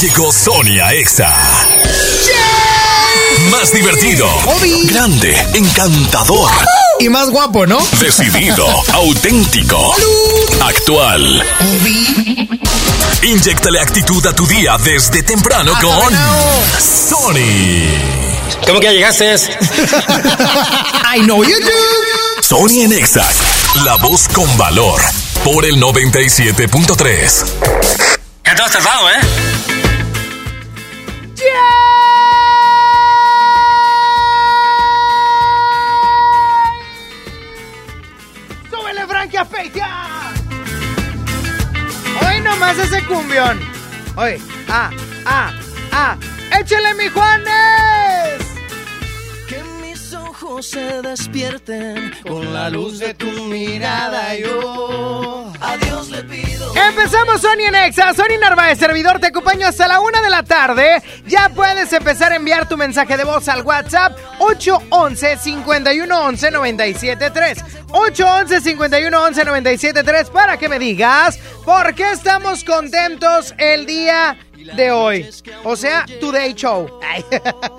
llegó Sonia Exa. Más divertido, grande, encantador y más guapo, ¿no? Decidido, auténtico, actual. Inyectale actitud a tu día desde temprano Ah, con Sony. ¿Cómo que ya llegaste? I know you do. Sony en Exa, la voz con valor. Por el 97.3. Ya te has tardado, ¿eh? Nomás ese cumbión. Hoy, ah, ah, ah. ¡Échale, mi Juanes! Ojos se despierten con la luz de tu mirada. Yo a Dios le pido. Empezamos Sony en Exa, Sony Narváez, servidor, te acompaño hasta la una de la tarde. Ya puedes empezar a enviar tu mensaje de voz al WhatsApp 811-511-973. 811-511-973 para que me digas por qué estamos contentos el día de hoy. O sea, Today Show.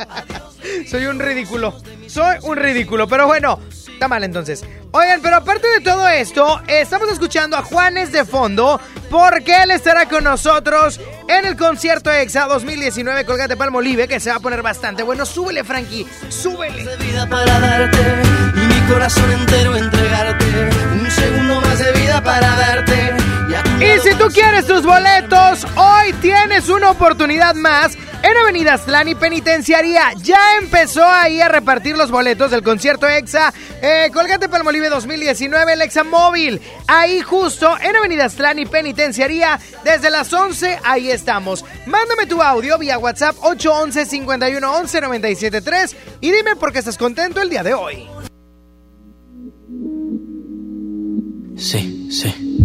Soy un ridículo. Soy un ridículo, pero bueno, está mal entonces. Oigan, pero aparte de todo esto, estamos escuchando a Juanes de fondo porque él estará con nosotros en el concierto EXA 2019 Colgate Palmolive, que se va a poner bastante bueno. Súbele, Frankie, súbele. de vida para darte y mi corazón entero entregarte. Un segundo más de vida para darte. Y, si tú quieres tus boletos, hoy tienes una oportunidad más en Avenida y Penitenciaría. Ya empezó ahí a repartir los boletos del concierto EXA eh, Colgate Palmolive 2019, el EXA Móvil. Ahí justo en Avenida y Penitenciaría, desde las 11, ahí estamos. Mándame tu audio vía WhatsApp 811 51 11 973 y dime por qué estás contento el día de hoy. Sí, sí.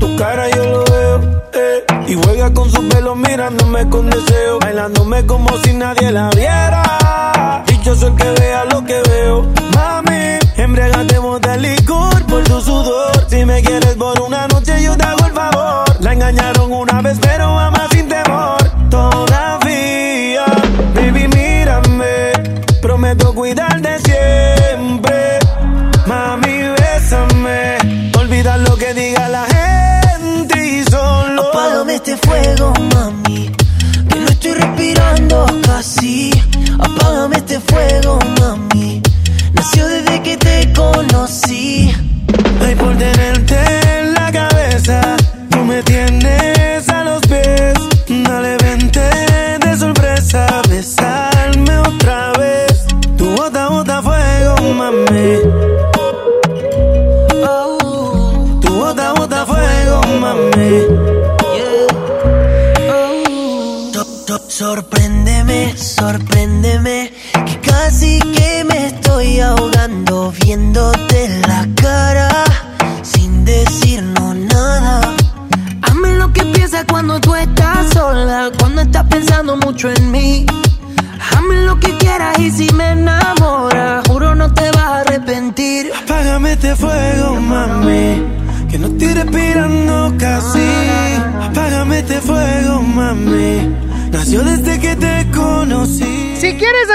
Tu cara yo lo veo. eh. Y juega con su pelo mirándome con deseo. Bailándome como si nadie la viera. Dichoso el que vea lo que veo. Mami, embriagatemos de licor por tu sudor. Si me quieres por una noche, yo te hago el favor. La engañaron una vez, pero ama sin temor. Todavía, baby, mírame. Prometo cuidarte Apágame este fuego, mami. Nació desde que te conocí.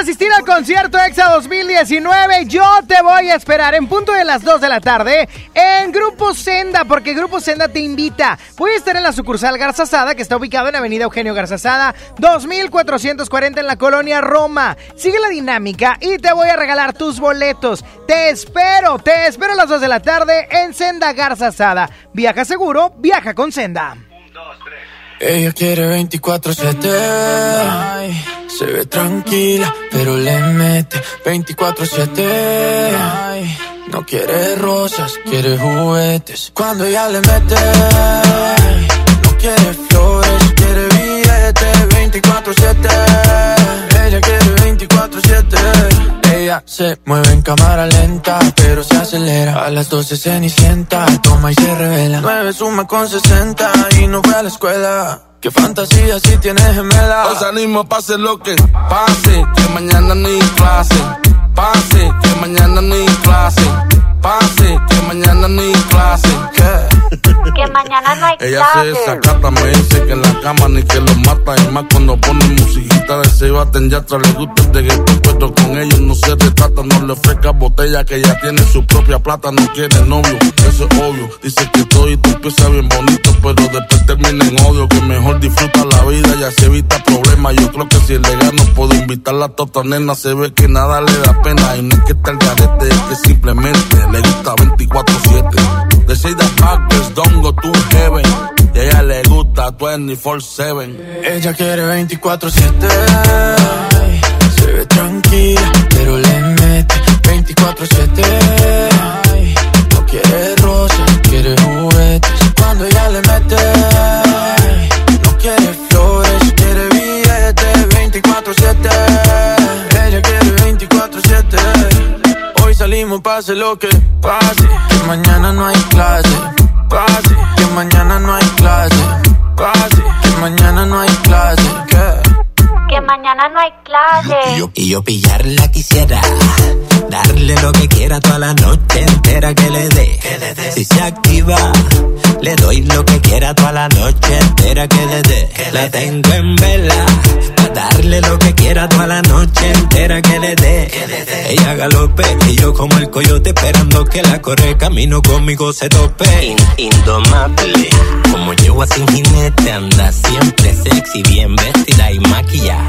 Asistir al concierto EXA 2019, yo te voy a esperar en punto de las 2 de la tarde en Grupo Senda, porque Grupo Senda te invita. Voy a estar en la sucursal Garzazada, que está ubicado en Avenida Eugenio Garzazada, 2440 en la colonia Roma. Sigue la dinámica y te voy a regalar tus boletos. Te espero, te espero a las 2 de la tarde en Senda Garzazada. Viaja seguro, viaja con Senda. Ella quiere 24-7. Se ve tranquila, pero le mete 24-7. No quiere rosas, quiere juguetes. Cuando ella le mete, no quiere flores, quiere billetes 24-7. 24-7 se mueve en cámara lenta, pero se acelera. A las 12 se sienta, toma y se revela. 9 suma con 60 y no fue a la escuela. Qué fantasía si tienes gemela. Os animo, pase lo que pase, que mañana ni clase. Pase, que mañana ni clase. Pase, que mañana ni clase. Que mañana no hay Ella clase. se desacata, me dice que en la cama ni que lo mata. Y más cuando pone musiquita de se baten ya atrás le gusta el reggaetón, pero con ellos no se retrata. No le ofrezca botella que ya tiene su propia plata. No quiere novio, eso es obvio. Dice que todo y tú empieza bien bonito, pero después termina en odio. Que mejor disfruta la vida, ya se evita problemas. Yo creo que si le gano puedo invitarla a tota nena. Se ve que nada le da pena. Y no es que esté el garete, es que simplemente le gusta 24-7. De 6 de Packers, don't go to heaven. Y a ella le gusta 24-7. Ella quiere 24-7. Se ve tranquila, pero le mete 24-7. No quiere rosas, quiere juguetes. Cuando ella le mete, no quiere flores, quiere billetes 24-7. Salimos, pase lo que pase. Que mañana no hay clase. Pase, que mañana no hay clase. Pase, que mañana no hay clase. Que mañana no hay clase. Y yo, y yo pillarla quisiera. Darle lo que quiera toda la noche entera que le dé. Si se activa, le doy lo que quiera toda la noche entera que le dé. La tengo en vela. Darle lo que quiera toda la noche entera que le dé. Ella galope y yo como el coyote esperando que la corre camino conmigo se tope. indomable, como yegua sin jinete anda siempre sexy, bien vestida y maquillada.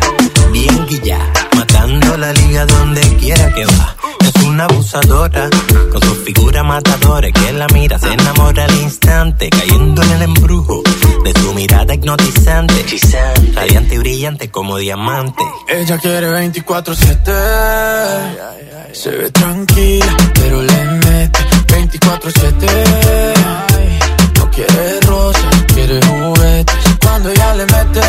Bien guilla, matando la liga donde quiera que va. Es una abusadora, con su figura matadora que la mira, se enamora al instante, cayendo en el embrujo de su mirada hipnotizante, radiante y brillante como Ella quiere 24-7. Se ve tranquila, pero le mete 24-7. No quiere rosas, quiere juguetes. Cuando ella le mete,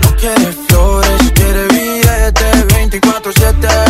no quiere flores, quiere billetes 24-7.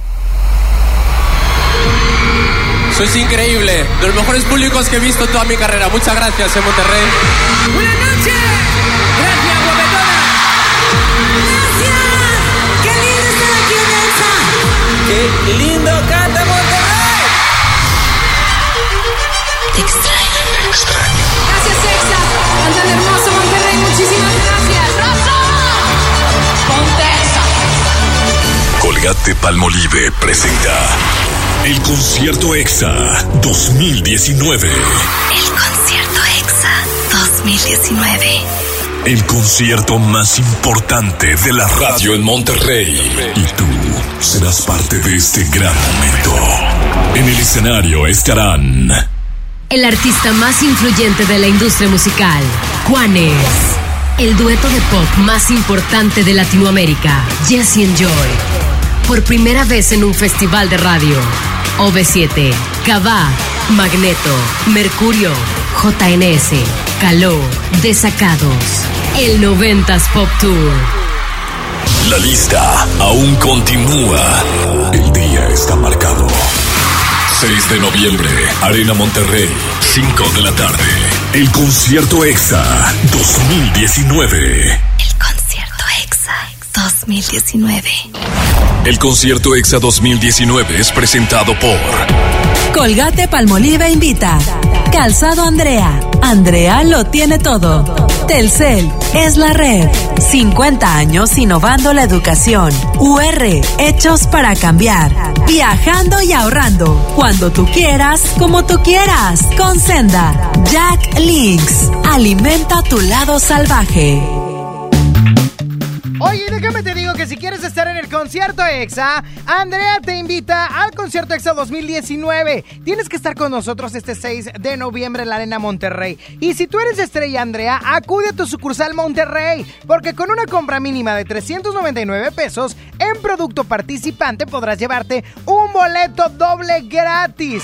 Sois increíble, de los mejores públicos que he visto en toda mi carrera. Muchas gracias, en Monterrey. Buenas noches. Gracias, guapetona. Gracias. Qué lindo estar aquí en ¡Qué lindo canta Monterrey! Te extraño. Gracias, Exa. Cantan hermoso, Monterrey. Muchísimas gracias. ¡Rosa! Ponte. Colgate Palmolive presenta el concierto EXA 2019. El concierto EXA 2019. El concierto más importante de la radio en Monterrey. Y tú serás parte de este gran momento. En el escenario estarán El artista más influyente de la industria musical, Juanes. El dueto de pop más importante de Latinoamérica, Jesse and Joy. Por primera vez en un festival de radio. OV7, Cabá, Magneto, Mercurio, JNS, Caló, Desacados. El 90s Pop Tour. La lista aún continúa. El está marcado. 6 de noviembre, Arena Monterrey, 5 de la tarde. El concierto EXA 2019. El concierto EXA 2019. El concierto EXA 2019 es presentado por Colgate Palmolive invita. Calzado Andrea. Andrea lo tiene todo. Telcel es la red. 50 años innovando la educación. UR, hechos para cambiar. Viajando y ahorrando. Cuando tú quieras, como tú quieras. Con Senda. Jack Links. Alimenta tu lado salvaje. Oye, déjame te digo que si quieres estar en el concierto EXA, Andrea te invita al concierto EXA 2019. Tienes que estar con nosotros este 6 de noviembre en la Arena Monterrey. Y si tú eres estrella, Andrea, acude a tu sucursal Monterrey, porque con una compra mínima de 399 pesos en producto participante podrás llevarte un boleto doble gratis.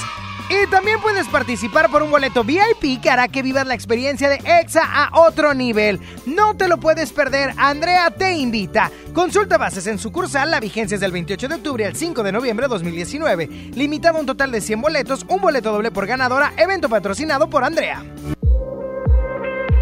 Y también puedes participar por un boleto VIP que hará que vivas la experiencia de EXA a otro nivel. No te lo puedes perder, Andrea te invita. Consulta bases en sucursal, la vigencia es del 28 de octubre al 5 de noviembre de 2019. Limitado a un total de 100 boletos, un boleto doble por ganadora, evento patrocinado por Andrea.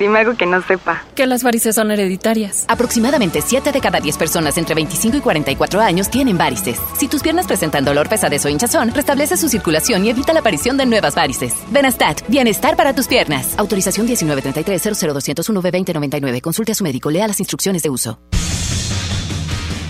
Dime algo que no sepa. Que las varices son hereditarias. Aproximadamente 7 de cada 10 personas entre 25 y 44 años tienen varices. Si tus piernas presentan dolor, pesadez o hinchazón, restablece su circulación y evita la aparición de nuevas varices. Benastat, bienestar para tus piernas. Autorización 1933 00201 2099 Consulte a su médico. Lea las instrucciones de uso.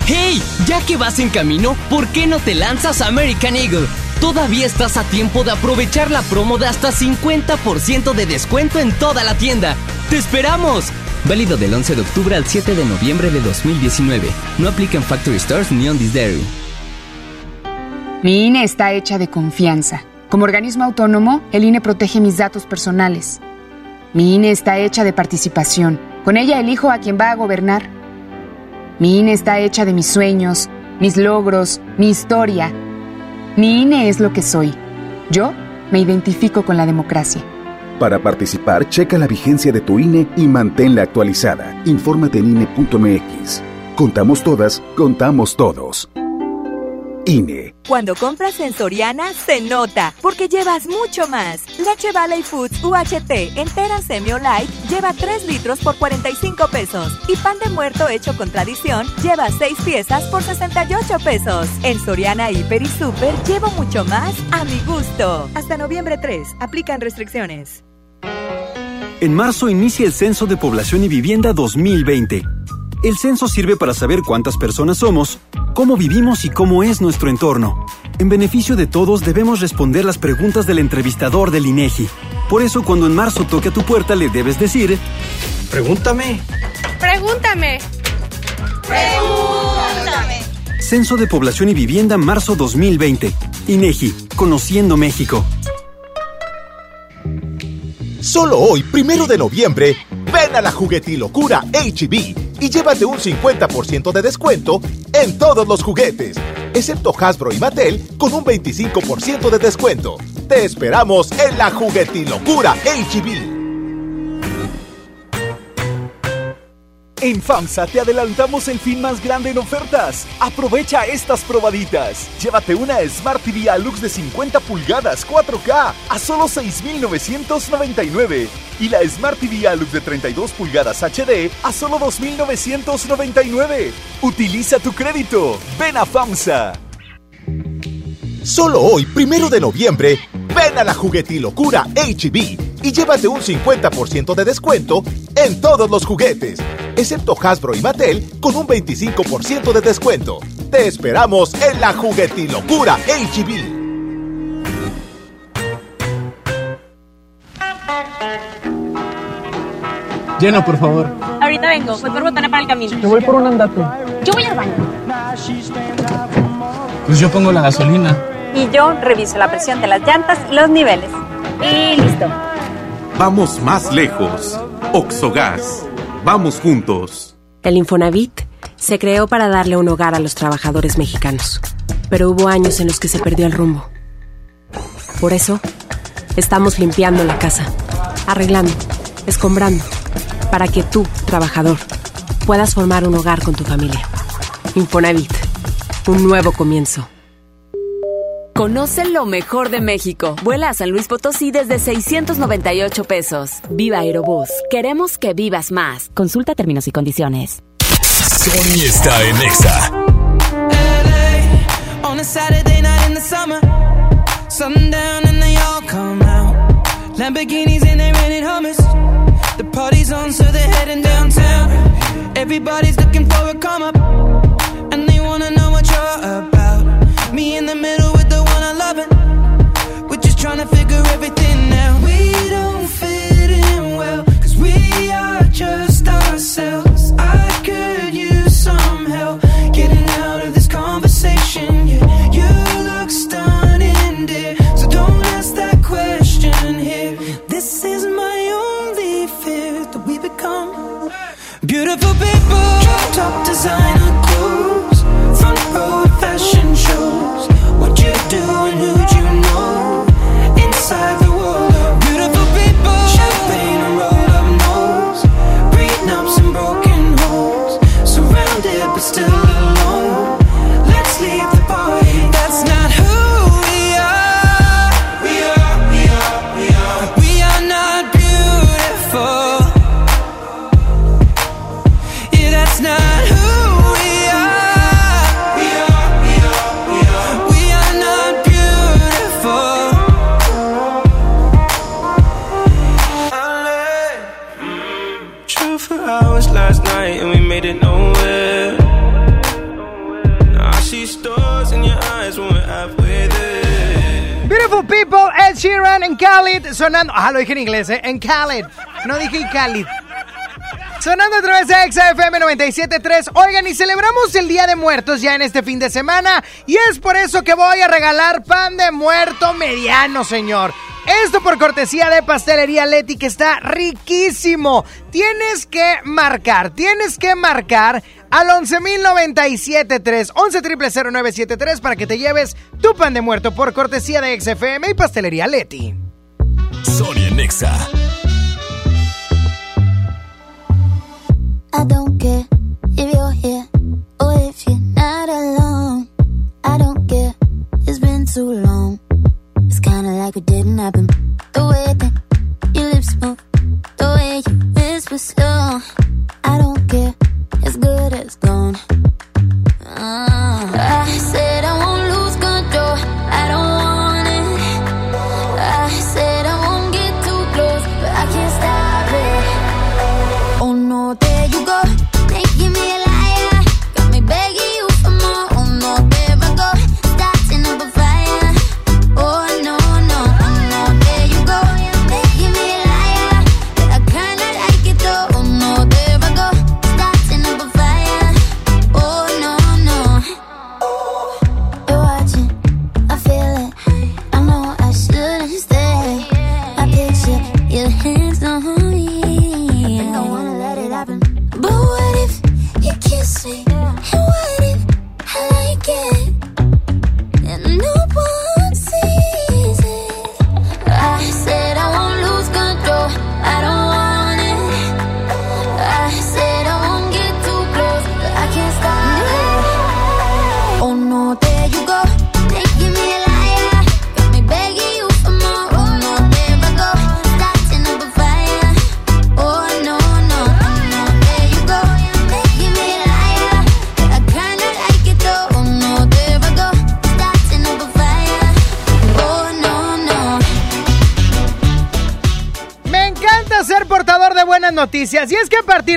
¡Hey! Ya que vas en camino, ¿por qué no te lanzas a American Eagle? Todavía estás a tiempo de aprovechar la promo de hasta 50% de descuento en toda la tienda. ¡Te esperamos! Válido del 11 de octubre al 7 de noviembre de 2019. No aplica en Factory Stores ni on this dairy. Mi INE está hecha de confianza. Como organismo autónomo, el INE protege mis datos personales. Mi INE está hecha de participación. Con ella elijo a quien va a gobernar. Mi INE está hecha de mis sueños, mis logros, mi historia. Mi INE es lo que soy. Yo me identifico con la democracia. Para participar, checa la vigencia de tu INE y manténla actualizada. Infórmate en INE.mx. Contamos todas, contamos todos. INE. Cuando compras en Soriana, se nota, porque llevas mucho más. Leche Valley Foods UHT entera semi light lleva 3 litros por 45 pesos. Y pan de muerto hecho con tradición lleva 6 piezas por 68 pesos. En Soriana Hiper y Super llevo mucho más a mi gusto. Hasta noviembre 3, aplican restricciones. En marzo inicia el Censo de Población y Vivienda 2020. El censo sirve para saber cuántas personas somos, cómo vivimos y cómo es nuestro entorno. En beneficio de todos debemos responder las preguntas del entrevistador del INEGI. Por eso cuando en marzo toque a tu puerta le debes decir, pregúntame. Pregúntame. Pregúntame. Censo de Población y Vivienda marzo 2020. INEGI, Conociendo México. Solo hoy, primero de noviembre, ven a la juguetilocura HB y llévate un 50% de descuento en todos los juguetes, excepto Hasbro y Mattel con un 25% de descuento. Te esperamos en la juguetilocura HB. En FAMSA te adelantamos el fin más grande en ofertas. Aprovecha estas probaditas. Llévate una Smart TV Alux de 50 pulgadas 4K a solo 6,999. Y la Smart TV Alux de 32 pulgadas HD a solo 2,999. Utiliza tu crédito. Ven a FAMSA. Solo hoy, primero de noviembre, ven a la juguetilocura HB y llévate un 50% de descuento en todos los juguetes, excepto Hasbro y Mattel con un 25% de descuento. Te esperamos en la juguetilocura HB. Llena, por favor. Ahorita vengo, voy por botana para el camino. Yo voy por un andate. Yo voy al baño. Pues yo pongo la gasolina. Y yo reviso la presión de las llantas y los niveles. Y listo. Vamos más lejos. Oxogas. vamos juntos. El Infonavit se creó para darle un hogar a los trabajadores mexicanos, pero hubo años en los que se perdió el rumbo. Por eso, estamos limpiando la casa, arreglando, escombrando, para que tú, trabajador, puedas formar un hogar con tu familia. Infonavit, un nuevo comienzo. Conoce lo mejor de México. Vuela a San Luis Potosí desde 698 pesos. Viva Aerobús. Queremos que vivas más. Consulta términos y condiciones. Sony está en Exa. On a Saturday night in the summer, sundown and they all come out. Lamborghinis and they rented hummus. The party's on, so they're heading downtown. Everybody's looking for a come up, and they wanna know what you're about. Me in the middle trying to figure everything out. We don't fit in well, cause we are just ourselves. I could use some help getting out of this conversation. Yeah, you look stunning, dear. So don't ask that question here. This is my only fear that we become beautiful people. Top designer clothes, front row fashion shows. What you do and who'd Sheeran en Khalid sonando. Ah, lo dije en inglés, ¿eh? En Khalid. No dije Khalid. Sonando a través de XFM 97.3. Oigan, y celebramos el Día de Muertos ya en este fin de semana. Y es por eso que voy a regalar pan de muerto mediano, señor. Esto por cortesía de Pastelería Leti, que está riquísimo. Tienes que marcar, tienes que marcar al 11.097.3, 11.000.973 para que te lleves tu pan de muerto por cortesía de XFM y Pastelería Leti. Sony en Exa. I don't care if you're here or if you're not alone. I don't care, it's been too long. It's kinda like it didn't happen. The way that your lips move, the way you whisper slow. I don't care, it's good as gone. Ah.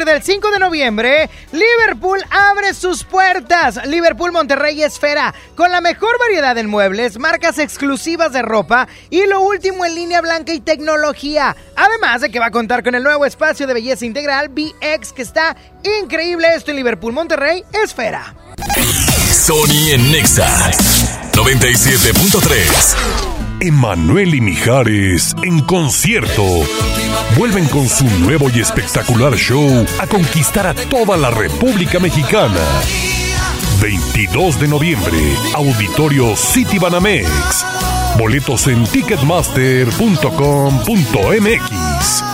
Del 5 de noviembre, Liverpool abre sus puertas. Liverpool Monterrey Esfera, con la mejor variedad en muebles, marcas exclusivas de ropa y lo último en línea blanca y tecnología. Además de que va a contar con el nuevo espacio de belleza integral BX que está increíble esto en Liverpool Monterrey Esfera. Sony en Nexa 97.3. Emanuel y Mijares en concierto. Vuelven con su nuevo y espectacular show a conquistar a toda la República Mexicana. 22 de noviembre, Auditorio City Banamex. Boletos en ticketmaster.com.mx.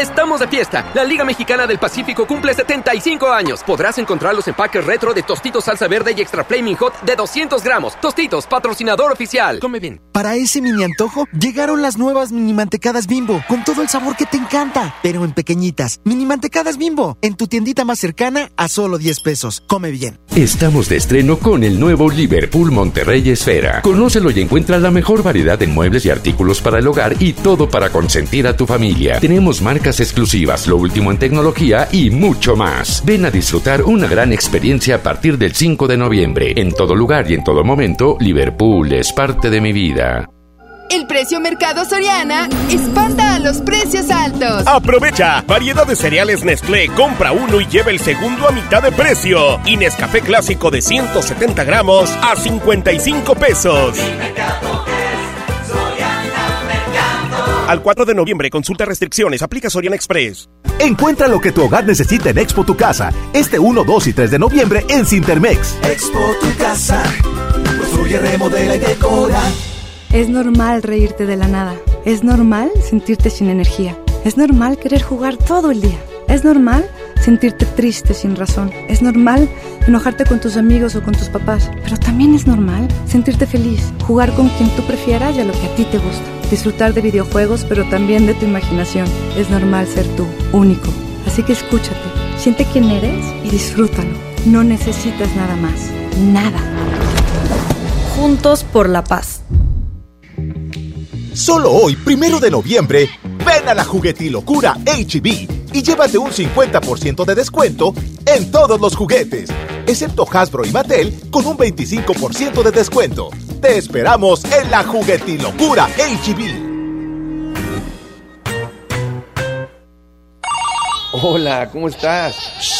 Estamos de fiesta. La Liga Mexicana del Pacífico cumple 75 años. Podrás encontrar los empaques retro de Tostitos Salsa Verde y Extra Flaming Hot de 200 gramos. Tostitos, patrocinador oficial. Come bien. Para ese mini antojo, llegaron las nuevas mini mantecadas bimbo, con todo el sabor que te encanta, pero en pequeñitas. Mini mantecadas bimbo, en tu tiendita más cercana a solo 10 pesos. Come bien. Estamos de estreno con el nuevo Liverpool Monterrey Esfera. Conócelo y encuentra la mejor variedad de muebles y artículos para el hogar y todo para consentir a tu familia. Tenemos marcas exclusivas, lo último en tecnología y mucho más. Ven a disfrutar una gran experiencia a partir del 5 de noviembre. En todo lugar y en todo momento, Liverpool es parte de mi vida. El precio Mercado Soriana espanta a los precios altos. Aprovecha. Variedad de cereales Nestlé. Compra uno y lleva el segundo a mitad de precio. Y Nescafé clásico de 170 gramos a 55 pesos. Al 4 de noviembre, consulta restricciones, aplica Soriana Express. Encuentra lo que tu hogar necesita en Expo Tu Casa. Este 1, 2 y 3 de noviembre en Cintermex. Expo Tu Casa. Construye, remodela y decora. Es normal reírte de la nada. Es normal sentirte sin energía. Es normal querer jugar todo el día. Es normal sentirte triste sin razón. Es normal enojarte con tus amigos o con tus papás. Pero también es normal sentirte feliz, jugar con quien tú prefieras y a lo que a ti te gusta. Disfrutar de videojuegos, pero también de tu imaginación. Es normal ser tú, único. Así que escúchate, siente quién eres y disfrútalo. No necesitas nada más. Nada. Juntos por la paz. Solo hoy, primero de noviembre, ven a la juguetilocura HB y llévate un 50% de descuento en todos los juguetes, excepto Hasbro y Mattel con un 25% de descuento. Te esperamos en la juguetilocura HB. Hola, ¿cómo estás?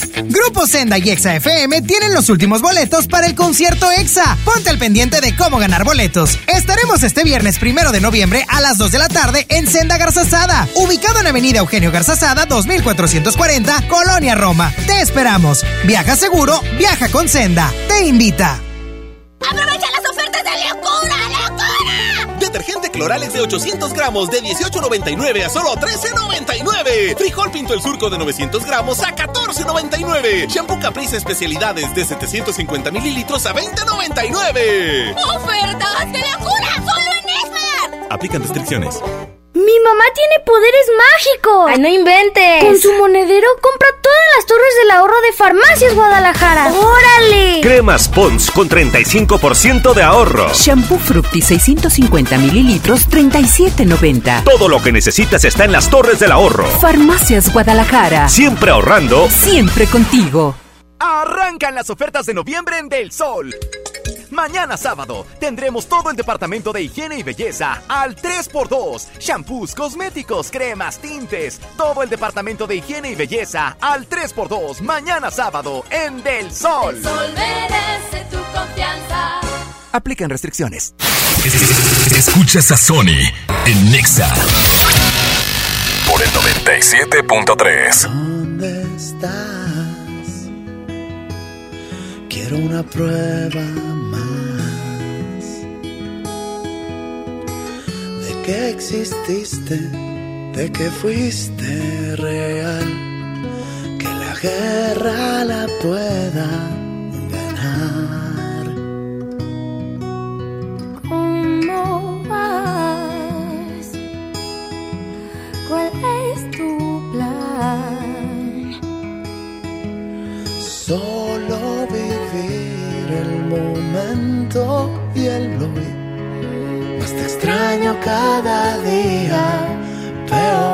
Grupo Senda y Exa FM tienen los últimos boletos para el concierto Exa. Ponte al pendiente de cómo ganar boletos. Estaremos este viernes primero de noviembre a las 2 de la tarde en Senda Garzazada, ubicado en Avenida Eugenio Garzazada 2440, Colonia Roma. Te esperamos. Viaja seguro, viaja con Senda. Te invita. ¡Aprovecha las ofertas de locura, locura! Detergente Clorales de 800 gramos de 18.99 a solo 13.99. Frijol Pinto el Surco de 900 gramos a 14.99. Shampoo Caprice Especialidades de 750 mililitros a 20.99. ¡Ofertas de locura! ¡Solo en Esmar! Aplican restricciones. Mi mamá tiene poderes mágicos. ¡Ay, no inventes! Con su monedero compra todas las torres del ahorro de Farmacias Guadalajara. ¡Órale! Cremas Pons con 35% de ahorro. Shampoo Fructi 650 mililitros, 37.90. Todo lo que necesitas está en las torres del ahorro. Farmacias Guadalajara. Siempre ahorrando. Siempre contigo. Arrancan las ofertas de noviembre en Del Sol. Mañana sábado tendremos todo el departamento de higiene y belleza al 3x2. Shampoos, cosméticos, cremas, tintes. Todo el departamento de higiene y belleza al 3x2. Mañana sábado en Del Sol. El sol merece tu confianza. Aplican restricciones. Escuchas a Sony en Nexa por el 97.3. estás. Quiero una prueba que exististe, de que fuiste real, que la guerra la pueda ganar. ¿Cómo vas? ¿Cuál es tu plan? Solo vivir el momento y el hoy. Más te extraño cada día peor.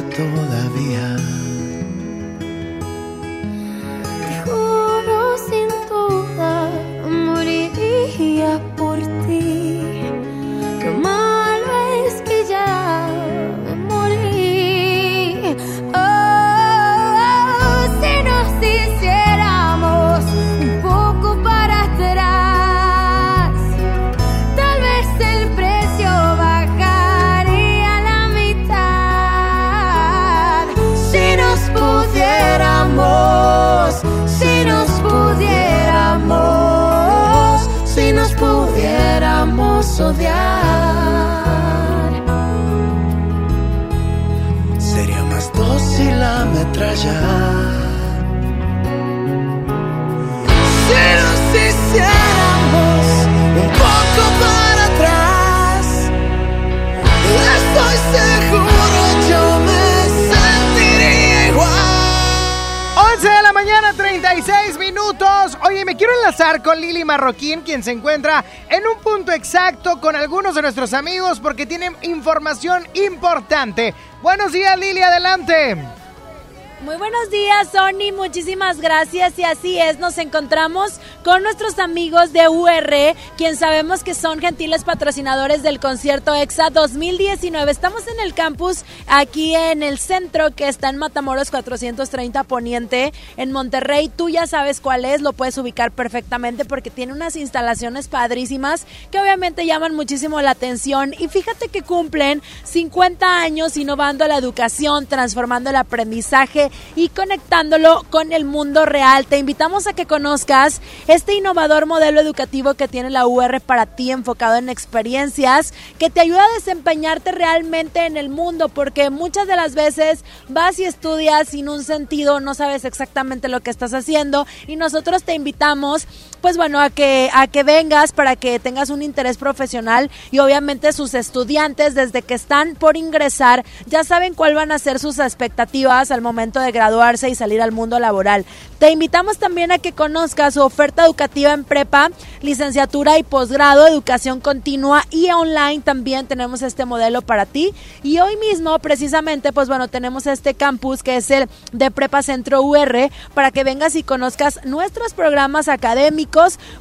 Todavía. Quiero enlazar con Lili Marroquín, quien se encuentra en un punto exacto con algunos de nuestros amigos porque tienen información importante. Buenos días, Lili, adelante. Muy buenos días, Sony. Muchísimas gracias. Y así es, nos encontramos con nuestros amigos de UR, quien sabemos que son gentiles patrocinadores del concierto EXA 2019. Estamos en el campus aquí en el centro que está en Matamoros 430 Poniente, en Monterrey. Tú ya sabes cuál es, lo puedes ubicar perfectamente porque tiene unas instalaciones padrísimas que obviamente llaman muchísimo la atención. Y fíjate que cumplen 50 años innovando la educación, transformando el aprendizaje y conectándolo con el mundo real. Te invitamos a que conozcas este innovador modelo educativo que tiene la UR para ti, enfocado en experiencias, que te ayuda a desempeñarte realmente en el mundo, porque muchas de las veces vas y estudias sin un sentido, no sabes exactamente lo que estás haciendo y nosotros te invitamos, pues bueno, a que, a que vengas para que tengas un interés profesional y obviamente sus estudiantes desde que están por ingresar ya saben cuál van a ser sus expectativas al momento de graduarse y salir al mundo laboral. Te invitamos también a que conozcas su oferta educativa en prepa, licenciatura y posgrado, educación continua y online. También tenemos este modelo para ti. Y hoy mismo, precisamente, pues bueno, tenemos este campus que es el de Prepa Centro UR para que vengas y conozcas nuestros programas académicos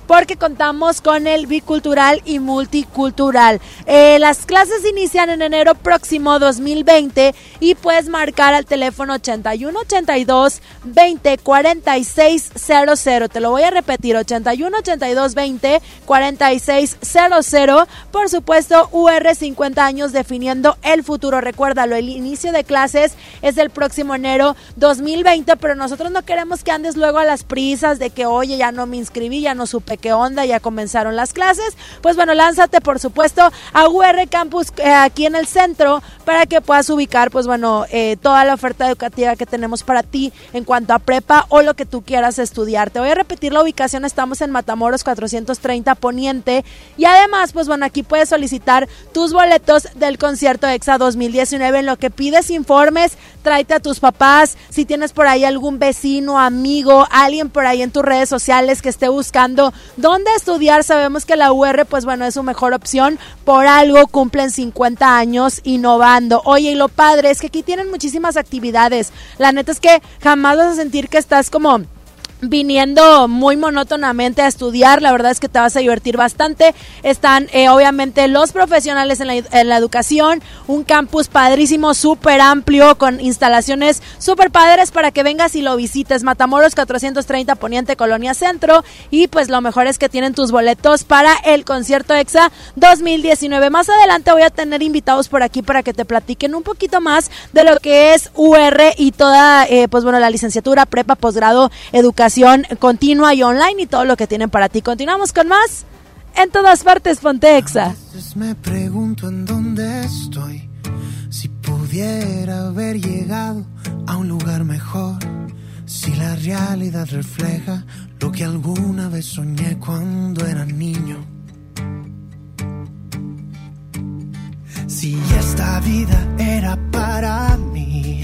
porque contamos con el bicultural y multicultural. Eh, las clases inician en enero próximo 2020 y puedes marcar al teléfono 81 82 20 46 00. Te lo voy a repetir, 81 82 20 46 00. Por supuesto, UR 50 años definiendo el futuro. Recuérdalo, el inicio de clases es el próximo enero 2020, pero nosotros no queremos que andes luego a las prisas de que, oye, ya no me inscribí, ya no supe qué onda, ya comenzaron las clases, pues bueno, lánzate por supuesto a UR Campus eh, aquí en el centro para que puedas ubicar pues bueno eh, toda la oferta educativa que tenemos para ti en cuanto a prepa o lo que tú quieras estudiar. Te voy a repetir la ubicación, estamos en Matamoros 430 Poniente y además pues bueno, aquí puedes solicitar tus boletos del concierto EXA 2019 en lo que pides informes, tráete a tus papás, si tienes por ahí algún vecino, amigo, alguien por ahí en tus redes sociales que esté buscando dónde estudiar, sabemos que la UR pues bueno es su mejor opción, por algo cumplen 50 años innovando. Oye, y lo padre es que aquí tienen muchísimas actividades. La neta es que jamás vas a sentir que estás como viniendo muy monótonamente a estudiar, la verdad es que te vas a divertir bastante. Están eh, obviamente los profesionales en la, en la, educación, un campus padrísimo, súper amplio, con instalaciones súper padres para que vengas y lo visites. Matamoros 430 Poniente Colonia Centro y pues lo mejor es que tienen tus boletos para el concierto EXA 2019. Más adelante voy a tener invitados por aquí para que te platiquen un poquito más de lo que es UR y toda, eh, pues bueno, la licenciatura, prepa, posgrado, educación continua y online y todo lo que tienen para ti. Continuamos con más en todas partes Pontexa. Me pregunto en dónde estoy, si pudiera haber llegado a un lugar mejor, si la realidad refleja lo que alguna vez soñé cuando era niño. Si esta vida era para mí,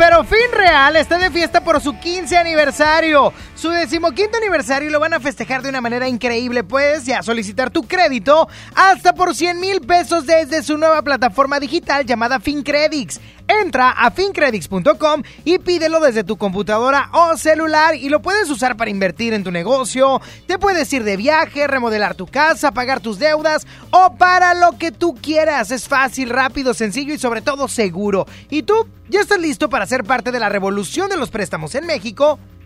pero FinReal está de fiesta por su 15 aniversario. Su decimoquinto aniversario lo van a festejar de una manera increíble, pues ya solicitar tu crédito hasta por 100 mil pesos desde su nueva plataforma digital llamada FinCredits. Entra a fincredits.com y pídelo desde tu computadora o celular y lo puedes usar para invertir en tu negocio, te puedes ir de viaje, remodelar tu casa, pagar tus deudas o para lo que tú quieras. Es fácil, rápido, sencillo y sobre todo seguro. ¿Y tú ya estás listo para ser parte de la revolución de los préstamos en México?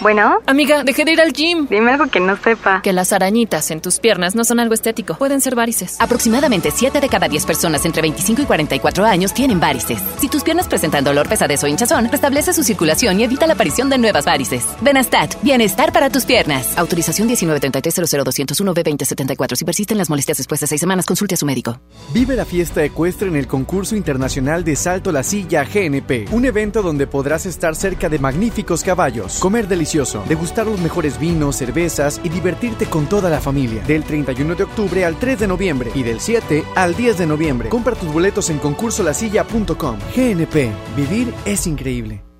Bueno. Amiga, dejé de ir al gym. Dime algo que no sepa. Que las arañitas en tus piernas no son algo estético. Pueden ser varices. Aproximadamente 7 de cada 10 personas entre 25 y 44 años tienen varices. Si tus piernas presentan dolor, pesadez o hinchazón, restablece su circulación y evita la aparición de nuevas varices. Benastat, bienestar para tus piernas. Autorización 193300201 b 2074 Si persisten las molestias después de 6 semanas, consulte a su médico. Vive la fiesta ecuestre en el concurso internacional de Salto la Silla GNP. Un evento donde podrás estar cerca de magníficos caballos, comer delicioso degustar los mejores vinos, cervezas y divertirte con toda la familia. Del 31 de octubre al 3 de noviembre y del 7 al 10 de noviembre. Compra tus boletos en concursolasilla.com. GNP, vivir es increíble.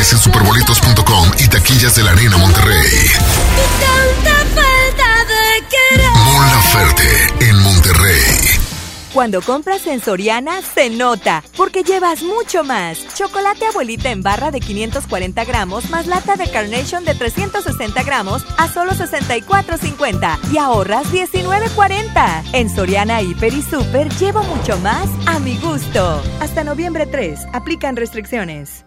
En superboletos.com y taquillas de la Arena Monterrey. Mon Laferte en Monterrey. Cuando compras en Soriana, se nota, porque llevas mucho más. Chocolate abuelita en barra de 540 gramos más lata de Carnation de 360 gramos a solo 64,50 y ahorras 19,40. En Soriana, Hiper y Super llevo mucho más a mi gusto. Hasta noviembre 3, aplican restricciones.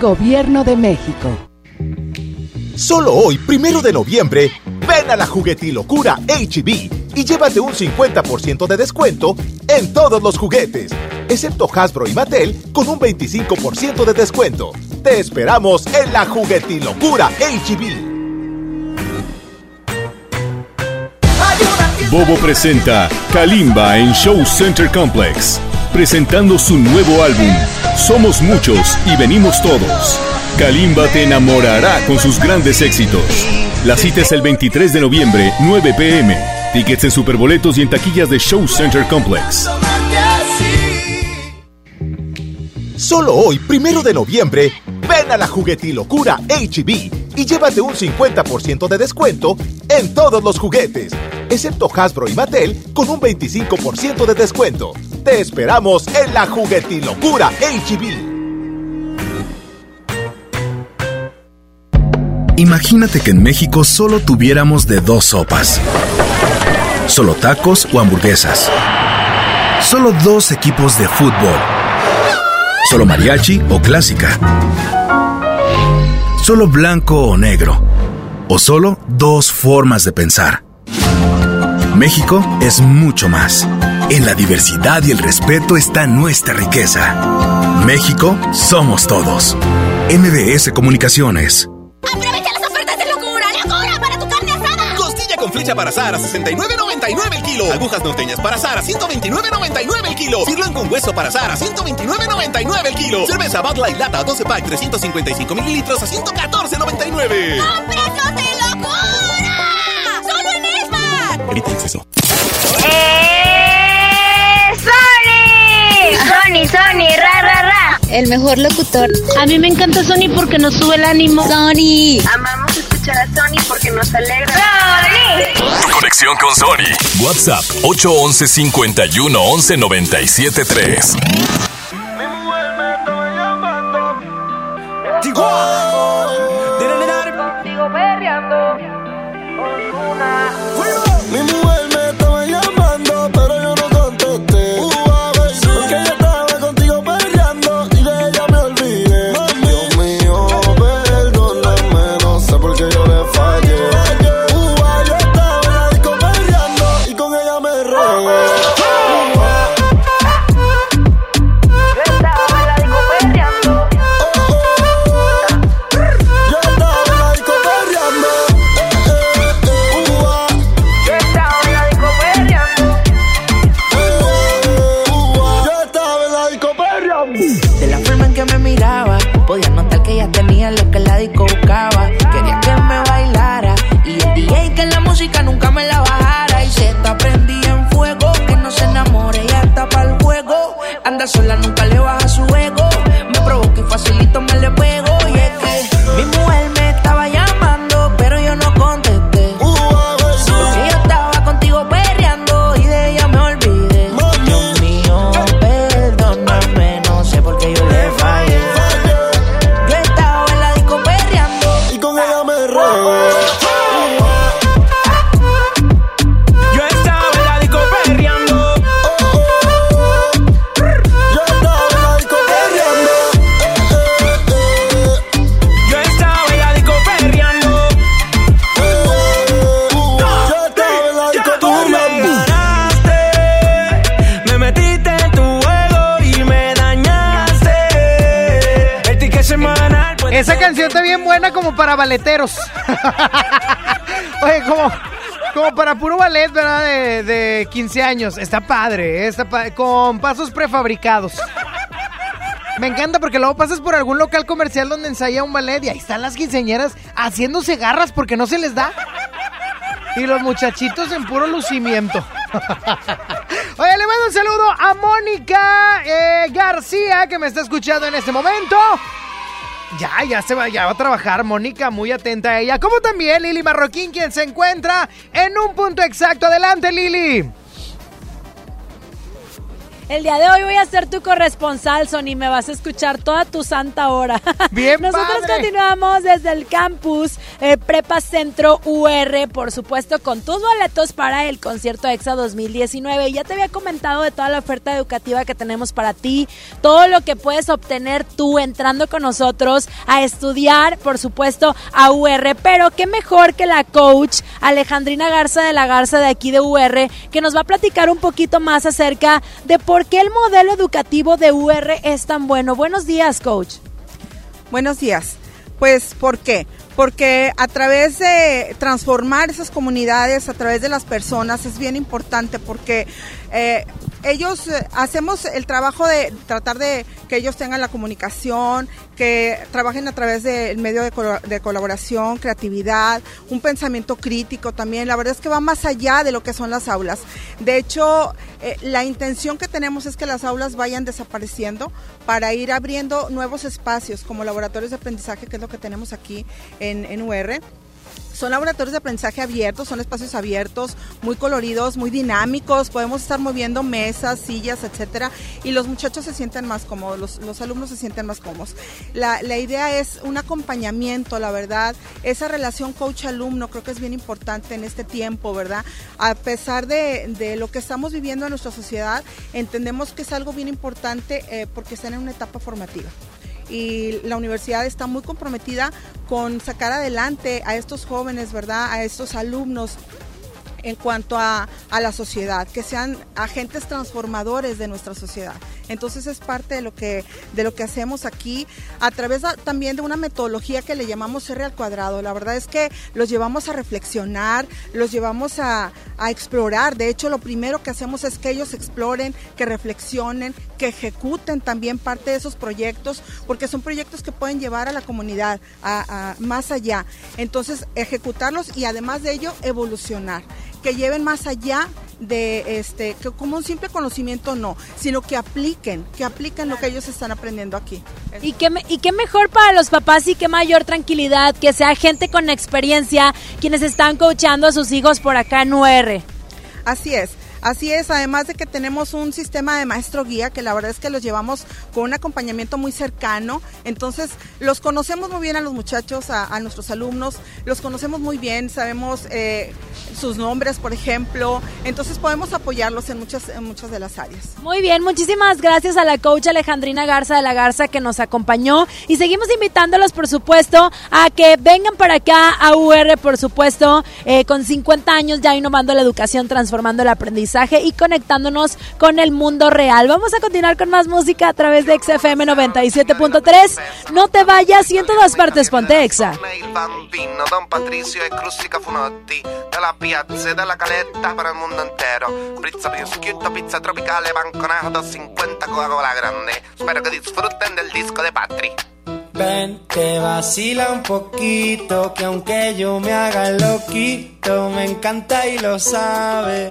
Gobierno de México. Solo hoy, primero de noviembre, ven a la juguetilocura HB y llévate un 50% de descuento en todos los juguetes, excepto Hasbro y Mattel con un 25% de descuento. Te esperamos en la juguetilocura HB. Bobo presenta Kalimba en Show Center Complex, presentando su nuevo álbum, Somos Muchos y Venimos Todos. Kalimba te enamorará con sus grandes éxitos. La cita es el 23 de noviembre, 9 pm. Tickets en superboletos y en taquillas de Show Center Complex. Solo hoy, primero de noviembre, ven a la juguetilocura HB y llévate un 50% de descuento en todos los juguetes, excepto Hasbro y Mattel con un 25% de descuento. Te esperamos en la juguetilocura HB. Imagínate que en México solo tuviéramos de dos sopas. Solo tacos o hamburguesas. Solo dos equipos de fútbol. Solo mariachi o clásica. Solo blanco o negro. O solo dos formas de pensar. México es mucho más. En la diversidad y el respeto está nuestra riqueza. México somos todos. MBS Comunicaciones. ¡Aprovecha las ofertas de locura! ¡Locura para tu carne asada! Costilla con flecha para asar a 69.99 el kilo. Agujas norteñas para asar a 129.99 el kilo. Sirloin con hueso para asar a 129.99 el kilo. Cerveza Bud Light Lata 12 pack 355 mililitros a 114.99. ¡Precios Evita el exceso. ¡Eh! ¡Sony! ¡Sony, Sony! ¡Ra, ra, ra! El mejor locutor. A mí me encanta Sony porque nos sube el ánimo. Sony. Amamos escuchar a Sony porque nos alegra. ¡Sony! Conexión con Sony. WhatsApp 811 51 11 97 3. la música nunca me la bajara. Y se está prendida en fuego, que no se enamore y hasta para el juego. Anda sola, nunca baleteros. Oye, como, como para puro ballet, ¿verdad? De, de 15 años. Está padre, ¿eh? está pa- con pasos prefabricados. Me encanta porque luego pasas por algún local comercial donde ensaya un ballet y ahí están las quinceañeras haciéndose garras porque no se les da. Y los muchachitos en puro lucimiento. Oye, le mando un saludo a Mónica eh, García que me está escuchando en este momento. Ya, ya se va, ya va a trabajar Mónica, muy atenta a ella. Como también Lili Marroquín, quien se encuentra en un punto exacto. Adelante, Lili. El día de hoy voy a ser tu corresponsal, Sony. Me vas a escuchar toda tu santa hora. Bien, Nosotros padre. continuamos desde el campus eh, Prepa Centro UR, por supuesto, con tus boletos para el concierto EXA 2019. Ya te había comentado de toda la oferta educativa que tenemos para ti, todo lo que puedes obtener tú entrando con nosotros a estudiar, por supuesto, a UR. Pero qué mejor que la coach Alejandrina Garza de la Garza de aquí de UR, que nos va a platicar un poquito más acerca de por qué el modelo educativo de UR es tan bueno. Buenos días, coach. Buenos días. Pues, ¿por qué? Porque a través de transformar esas comunidades, a través de las personas, es bien importante porque eh, ellos eh, hacemos el trabajo de tratar de que ellos tengan la comunicación, que trabajen a través del medio de, colaboración, creatividad, un pensamiento crítico también. La verdad es que va más allá de lo que son las aulas. De hecho, eh, la intención que tenemos es que las aulas vayan desapareciendo para ir abriendo nuevos espacios como laboratorios de aprendizaje, que es lo que tenemos aquí en, en UR. Son laboratorios de aprendizaje abiertos, son espacios abiertos, muy coloridos, muy dinámicos, podemos estar moviendo mesas, sillas, etcétera, y los muchachos se sienten más cómodos, los, los alumnos se sienten más cómodos. La, la idea es un acompañamiento, la verdad, esa relación coach-alumno creo que es bien importante en este tiempo, ¿verdad? A pesar de, de lo que estamos viviendo en nuestra sociedad, entendemos que es algo bien importante eh, porque están en una etapa formativa y la universidad está muy comprometida con sacar adelante a estos jóvenes, ¿verdad? A estos alumnos en cuanto a, a la sociedad, que sean agentes transformadores de nuestra sociedad. Entonces es parte de lo que, de lo que hacemos aquí a través también de una metodología que le llamamos R al cuadrado. La verdad es que los llevamos a reflexionar, los llevamos a, a explorar. De hecho, lo primero que hacemos es que ellos exploren, que reflexionen, que ejecuten también parte de esos proyectos, porque son proyectos que pueden llevar a la comunidad a- más allá. Entonces, ejecutarlos y además de ello, evolucionar que lleven más allá de este que como un simple conocimiento no, sino que apliquen, que apliquen lo que ellos están aprendiendo aquí. Y qué, me- y qué mejor para los papás y qué mayor tranquilidad que sea gente con experiencia quienes están coachando a sus hijos por acá en UR. Así es. Así es, además de que tenemos un sistema de maestro guía que la verdad es que los llevamos con un acompañamiento muy cercano, entonces los conocemos muy bien a los muchachos, a, nuestros alumnos, los conocemos muy bien, sabemos eh, sus nombres, por ejemplo, entonces podemos apoyarlos en muchas, en muchas de las áreas. Muy bien, muchísimas gracias a la coach Alejandrina Garza de la Garza que nos acompañó. Y seguimos invitándolos, por supuesto, a que vengan para acá a UR, por supuesto, eh, con 50 años ya innovando la educación, transformando el aprendizaje y conectándonos con el mundo real. Vamos a continuar con más música a través de XFM 97.3. No te vayas y en todas partes ponte Exa. bambino Don e Crustica Funotti Dalla piazza e dalla caletta per il mondo intero Pizza prosciutto, pizza tropicale, banconato 50 Coca-Cola grande Spero che disfruten del disco de Patri Ven, te vacila un poquito, que aunque yo me haga el loquito, me encanta y lo sabe.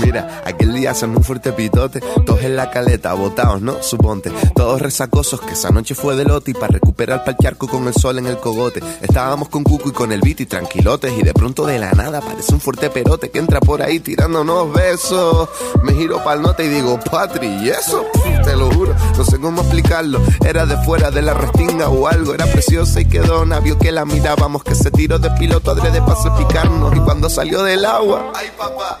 Mira, aquel día hacen un fuerte pitote, todos en la caleta, botados, ¿no? Suponte, todos resacosos, que esa noche fue de lote y para recuperar pa'l charco con el sol en el cogote. Estábamos con Cuco y con el Viti tranquilotes y de pronto de la nada aparece un fuerte perote que entra por ahí tirándonos besos. Me giro pa'l nota y digo, Patri, ¿y eso? Te lo juro, no sé cómo explicarlo. Era de fuera de la restinga o algo, era preciosa y quedó vio que la mirábamos, que se tiró de piloto adrede para picarnos y cuando salió del agua, ay papá,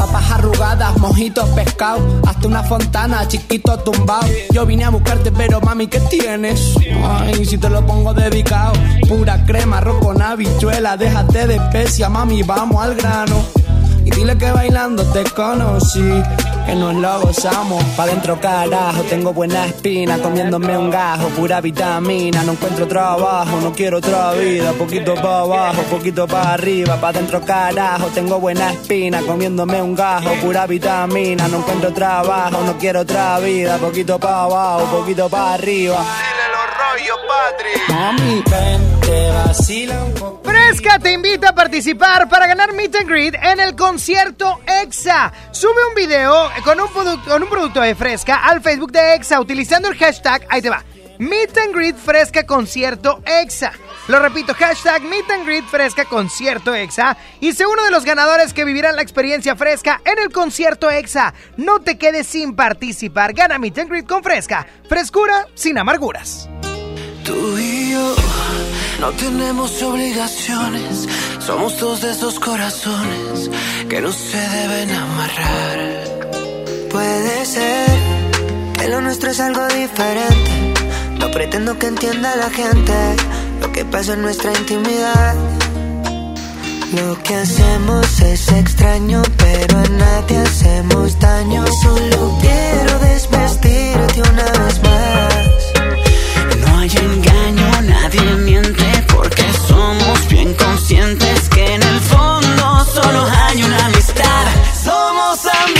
Papas arrugadas, mojitos pescado, hasta una fontana, chiquito tumbado. Yo vine a buscarte, pero mami, ¿qué tienes? Ay, si te lo pongo dedicado. Pura crema, arroz con habichuela, déjate de especia, mami, vamos al grano. Y dile que bailando te conocí, que nos lo gozamos. Pa' dentro carajo, tengo buena espina, comiéndome un gajo, pura vitamina. No encuentro trabajo, no quiero otra vida. Poquito pa' abajo, poquito pa' arriba. Pa' dentro carajo, tengo buena espina, comiéndome un gajo, pura vitamina. No encuentro trabajo, no quiero otra vida. Poquito pa' abajo, poquito pa' arriba. Mami, ven, te vacila un poco. Fresca te invita a participar para ganar Meet and Greet en el concierto EXA. Sube un video con un, con un producto de Fresca al Facebook de EXA utilizando el hashtag, ahí te va, Meet and Greet Fresca Concierto EXA. Lo repito, hashtag Meet and Greet Fresca Concierto EXA. Y sé uno de los ganadores que vivirán la experiencia fresca en el concierto EXA. No te quedes sin participar. Gana Meet and Greet con Fresca. Frescura sin amarguras. Tú y yo no tenemos obligaciones, somos dos de esos corazones que no se deben amarrar. Puede ser que lo nuestro es algo diferente. No pretendo que entienda la gente lo que pasa en nuestra intimidad. Lo que hacemos es extraño, pero a nadie hacemos daño. Solo quiero desvestirte una vez más. No hay miente porque somos bien conscientes que en el fondo solo hay una amistad. Somos amigos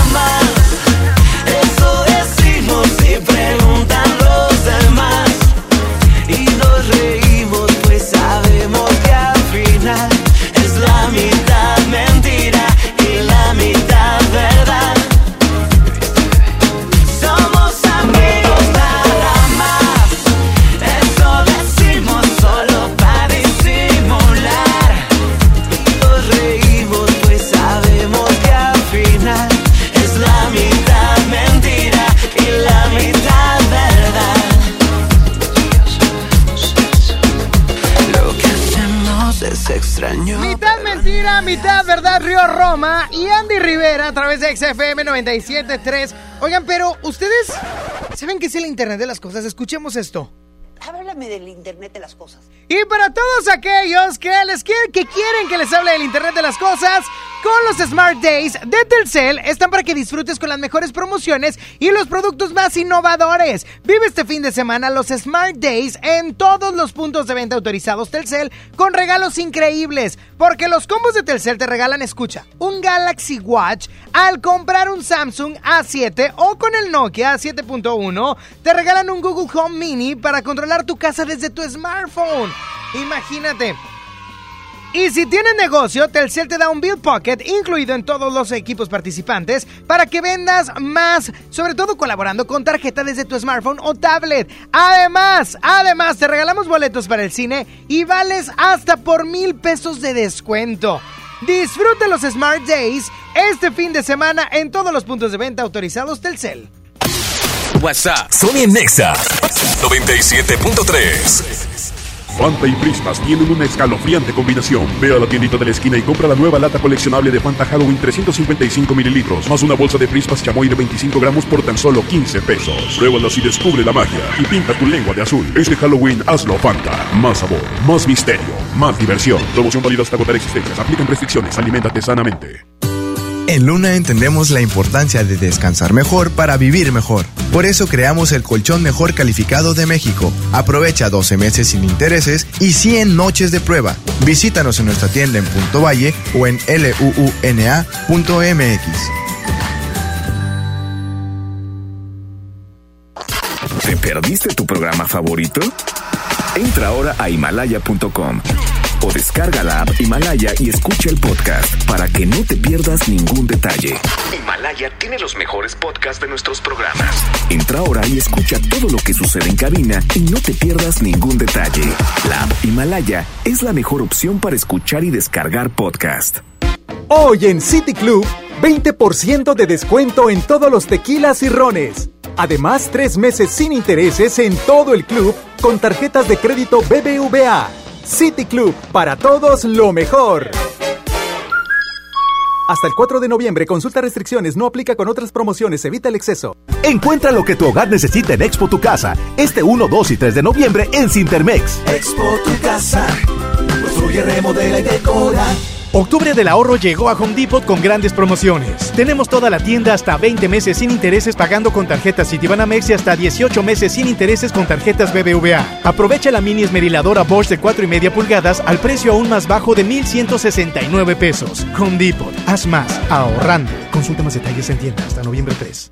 Roma y Andy Rivera a través de XFM 97.3. Oigan, pero ustedes saben que es el Internet de las cosas. Escuchemos esto. Háblame del Internet de las cosas. Y para todos aquellos que les quieren, que quieren que les hable del Internet de las cosas, con los Smart Days de Telcel están para que disfrutes con las mejores promociones y los productos más innovadores. Vive este fin de semana los Smart Days en todos los puntos de venta autorizados Telcel con regalos increíbles, porque los combos de Telcel te regalan, escucha, un Galaxy Watch al comprar un Samsung A7 o con el Nokia 7.1 te regalan un Google Home Mini para controlar tu casa desde tu smartphone. Imagínate. Y si tienes negocio, Telcel te da un Bill Pocket incluido en todos los equipos participantes para que vendas más, sobre todo colaborando con tarjeta desde tu smartphone o tablet. Además, además te regalamos boletos para el cine y vales hasta por mil pesos de descuento. Disfruta los Smart Days este fin de semana en todos los puntos de venta autorizados Telcel. WhatsApp. Sony Nexa 97.3. Fanta y Prismas tienen una escalofriante combinación. Ve a la tiendita de la esquina y compra la nueva lata coleccionable de Fanta Halloween 355 mililitros, más una bolsa de Prismas chamoy de 25 gramos por tan solo 15 pesos. Pruébalas y descubre la magia. Y pinta tu lengua de azul. Este Halloween hazlo Fanta. Más sabor, más misterio, más diversión. Promoción válida hasta agotar existencias. Aplican restricciones. Aliméntate sanamente. En Luna entendemos la importancia de descansar mejor para vivir mejor. Por eso creamos el colchón mejor calificado de México. Aprovecha 12 meses sin intereses y 100 noches de prueba. Visítanos en nuestra tienda en Punto Valle o en luuna.mx. ¿Te perdiste tu programa favorito? Entra ahora a himalaya.com o descarga la app Himalaya y escucha el podcast para que no te pierdas ningún detalle. Himalaya tiene los mejores podcasts de nuestros programas. Entra ahora y escucha todo lo que sucede en cabina y no te pierdas ningún detalle. La app Himalaya es la mejor opción para escuchar y descargar podcast. Hoy en City Club, 20% de descuento en todos los tequilas y rones. Además, tres meses sin intereses en todo el club con tarjetas de crédito BBVA. City Club, para todos lo mejor. Hasta el 4 de noviembre, consulta restricciones, no aplica con otras promociones, evita el exceso. Encuentra lo que tu hogar necesita en Expo Tu Casa, este 1, 2 y 3 de noviembre en Cintermex. Expo tu casa, construye, remodela y decora. Octubre del ahorro llegó a Home Depot con grandes promociones. Tenemos toda la tienda hasta 20 meses sin intereses pagando con tarjetas Citibanamex y hasta 18 meses sin intereses con tarjetas BBVA. Aprovecha la mini esmeriladora Bosch de 4 y media pulgadas al precio aún más bajo de 1,169 pesos. Home Depot, haz más, ahorrando. Consulta más detalles en tienda hasta noviembre 3.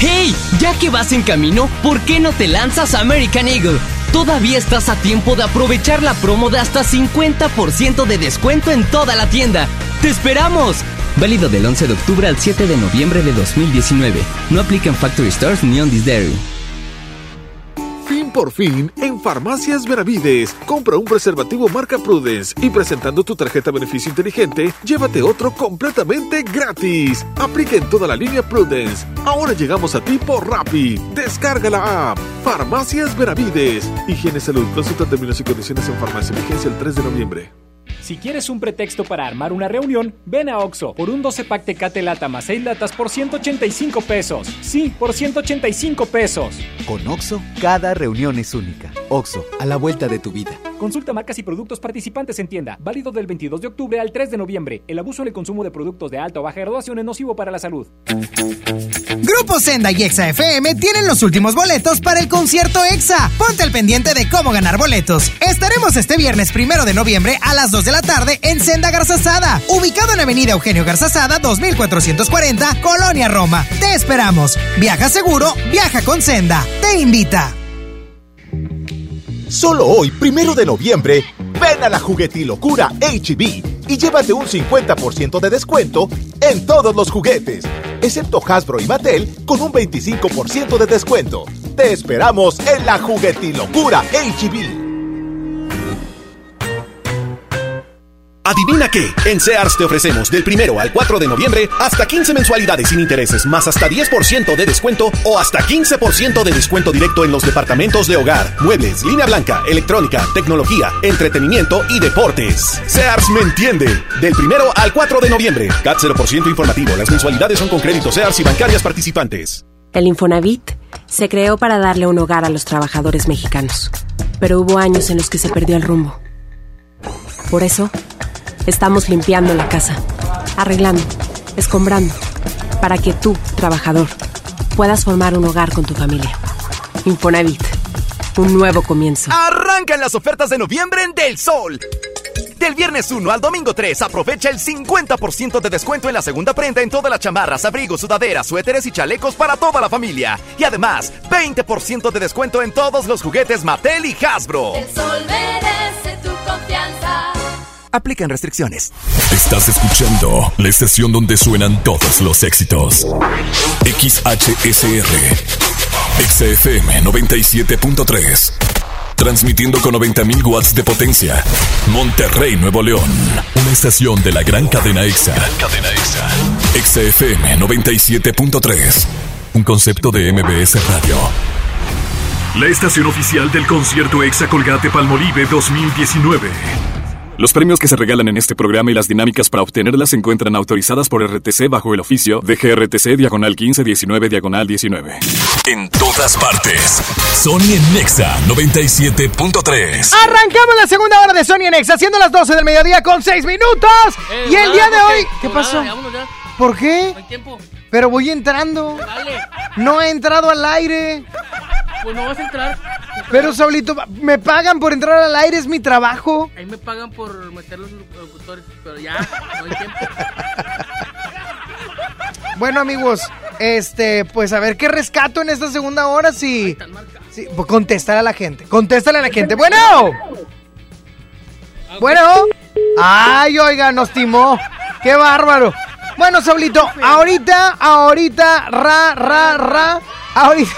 ¡Hey! Ya que vas en camino, ¿por qué no te lanzas a American Eagle? Todavía estás a tiempo de aprovechar la promo de hasta 50% de descuento en toda la tienda. ¡Te esperamos! Válido del 11 de octubre al 7 de noviembre de 2019. No aplica en Factory Stores ni on this dairy. Por fin, en Farmacias Veravides, compra un preservativo marca Prudence y presentando tu tarjeta beneficio inteligente, llévate otro completamente gratis. Aplica en toda la línea Prudence. Ahora llegamos a ti por Rappi. Descarga la app. Farmacias Veravides. Higiene Salud. Consulta términos y condiciones en farmacia. Vigencia el 3 de noviembre. Si quieres un pretexto para armar una reunión, ven a Oxo por un 12 pack Tecate Lata más 6 latas por 185 pesos. Sí, por 185 pesos. Con Oxo, cada reunión es única. Oxo, a la vuelta de tu vida. Consulta marcas y productos participantes en tienda. Válido del 22 de octubre al 3 de noviembre. El abuso en el consumo de productos de alta o baja graduación es nocivo para la salud. Grupo Senda y Exa FM tienen los últimos boletos para el concierto Exa. Ponte al pendiente de cómo ganar boletos. Estaremos este viernes primero de noviembre a las 2 de la tarde en Senda Garzazada, ubicado en Avenida Eugenio Garzazada, 2440, Colonia Roma. Te esperamos. Viaja seguro, viaja con Senda. Te invita. Solo hoy, primero de noviembre, ven a la juguetilocura HB y llévate un 50% de descuento en todos los juguetes, excepto Hasbro y Mattel con un 25% de descuento. Te esperamos en la juguetilocura HB. ¿Adivina qué? En Sears te ofrecemos del primero al 4 de noviembre hasta 15 mensualidades sin intereses, más hasta 10% de descuento o hasta 15% de descuento directo en los departamentos de hogar, muebles, línea blanca, electrónica, tecnología, entretenimiento y deportes. Sears me entiende. Del primero al 4 de noviembre. CAT 0% informativo. Las mensualidades son con créditos Sears y bancarias participantes. El Infonavit se creó para darle un hogar a los trabajadores mexicanos, pero hubo años en los que se perdió el rumbo. Por eso, estamos limpiando la casa, arreglando, escombrando, para que tú, trabajador, puedas formar un hogar con tu familia. Infonavit, un nuevo comienzo. Arrancan las ofertas de noviembre en Del Sol. Del viernes 1 al domingo 3, aprovecha el 50% de descuento en la segunda prenda en todas las chamarras, abrigos, sudaderas, suéteres y chalecos para toda la familia. Y además, 20% de descuento en todos los juguetes Mattel y Hasbro. El sol merece tu. Aplican restricciones. Estás escuchando la estación donde suenan todos los éxitos. XHSR. XFM 97.3. Transmitiendo con 90.000 watts de potencia. Monterrey, Nuevo León. Una estación de la gran cadena EXA. Gran cadena EXA. XFM 97.3. Un concepto de MBS Radio. La estación oficial del concierto Exa Colgate Palmolive 2019. Los premios que se regalan en este programa y las dinámicas para obtenerlas se encuentran autorizadas por RTC bajo el oficio de GRTC Diagonal 1519 Diagonal 19. En todas partes. Sony en Nexa 97.3. Arrancamos la segunda hora de Sony en Exa, haciendo las 12 del mediodía con 6 minutos. Eh, y el nada, día de hoy. ¿Qué pasó? ¿Por qué? No hay tiempo. Pero voy entrando. Dale. No ha entrado al aire. Pues no vas a entrar. Pero, Saulito, me pagan por entrar al aire, es mi trabajo. Ahí me pagan por meter los locutores, pero ya, no hay tiempo. Bueno, amigos, este, pues a ver qué rescato en esta segunda hora si. pues, contestar a la gente. Contéstale a la gente. Bueno. Bueno. Ay, oiga, nos timó. Qué bárbaro. Bueno, Saulito, ahorita, ahorita, ra, ra, ra. Ahorita.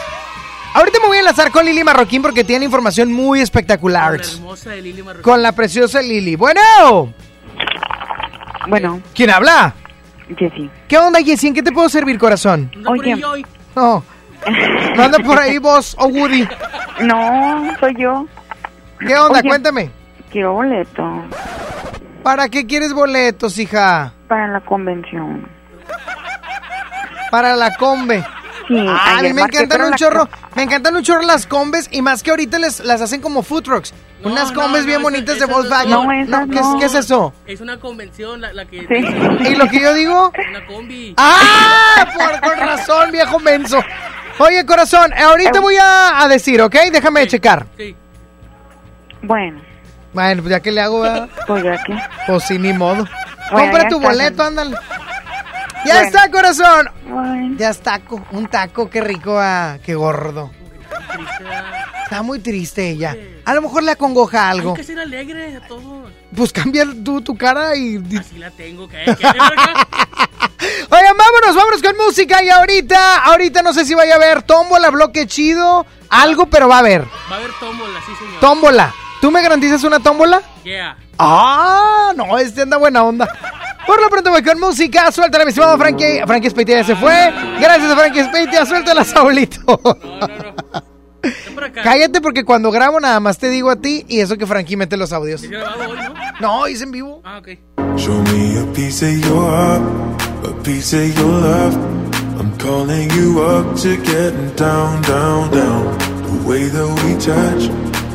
Ahorita me voy a enlazar con Lili Marroquín porque tiene información muy espectacular. La hermosa de Lili Marroquín. Con la preciosa Lili. Bueno. Bueno, ¿Quién habla? Jessy. ¿Qué onda, Jessy? ¿En qué te puedo servir, corazón? Oye. No. No anda por ahí vos o Woody. No, soy yo. ¿Qué onda? Oye. Cuéntame. Quiero boleto ¿Para qué quieres boletos, hija? Para la convención. Para la combe. Sí, Ah, a mí me encantan un chorro. Me encantan un chorro las combes y más que ahorita les, las hacen como food trucks. Unas combes bien bonitas de Volkswagen. No, esas ¿qué, es- no. ¿qué es eso? Es una convención la, la que... ¿Y lo que yo digo? Una combi. ¡Ah! Por, con razón, viejo menso. Oye, corazón, ahorita voy a, a decir, ¿ok? Déjame checar. Sí. Bueno, Bueno, pues ya que le hago, ¿verdad? pues ya que. Pues sí, ni modo. Compra tu boleto, ándale. Ya Bueno. está, corazón. Ya está, co- un taco, qué rico, ah, qué gordo. Está muy triste ella. A lo mejor le acongoja algo. Hay que ser alegre a todos. Pues cambia tú tu cara y... Así la tengo. ¿Qué? Oigan, vámonos, vámonos con música y ahorita, ahorita no sé si vaya a haber tómbola, bloque chido, algo, pero va a haber. Va a haber tómbola, sí, señor. Tómbola. ¿Tú me garantizas una tómbola? Yeah. Ah, no, este anda buena onda. Por lo pronto voy con música, suéltala mi estimado Frankie. Frankie Speitia ya se fue. Gracias a Frankie Speitia, suéltala Saulito. Cállate porque cuando grabo nada más te digo a ti y eso que Frankie mete los audios. ¿Es grabado hoy, no? No, es en vivo. Ah, ok. Show me a piece of your heart, a piece of your love. I'm calling you up to getting down, down, down. The way that we touch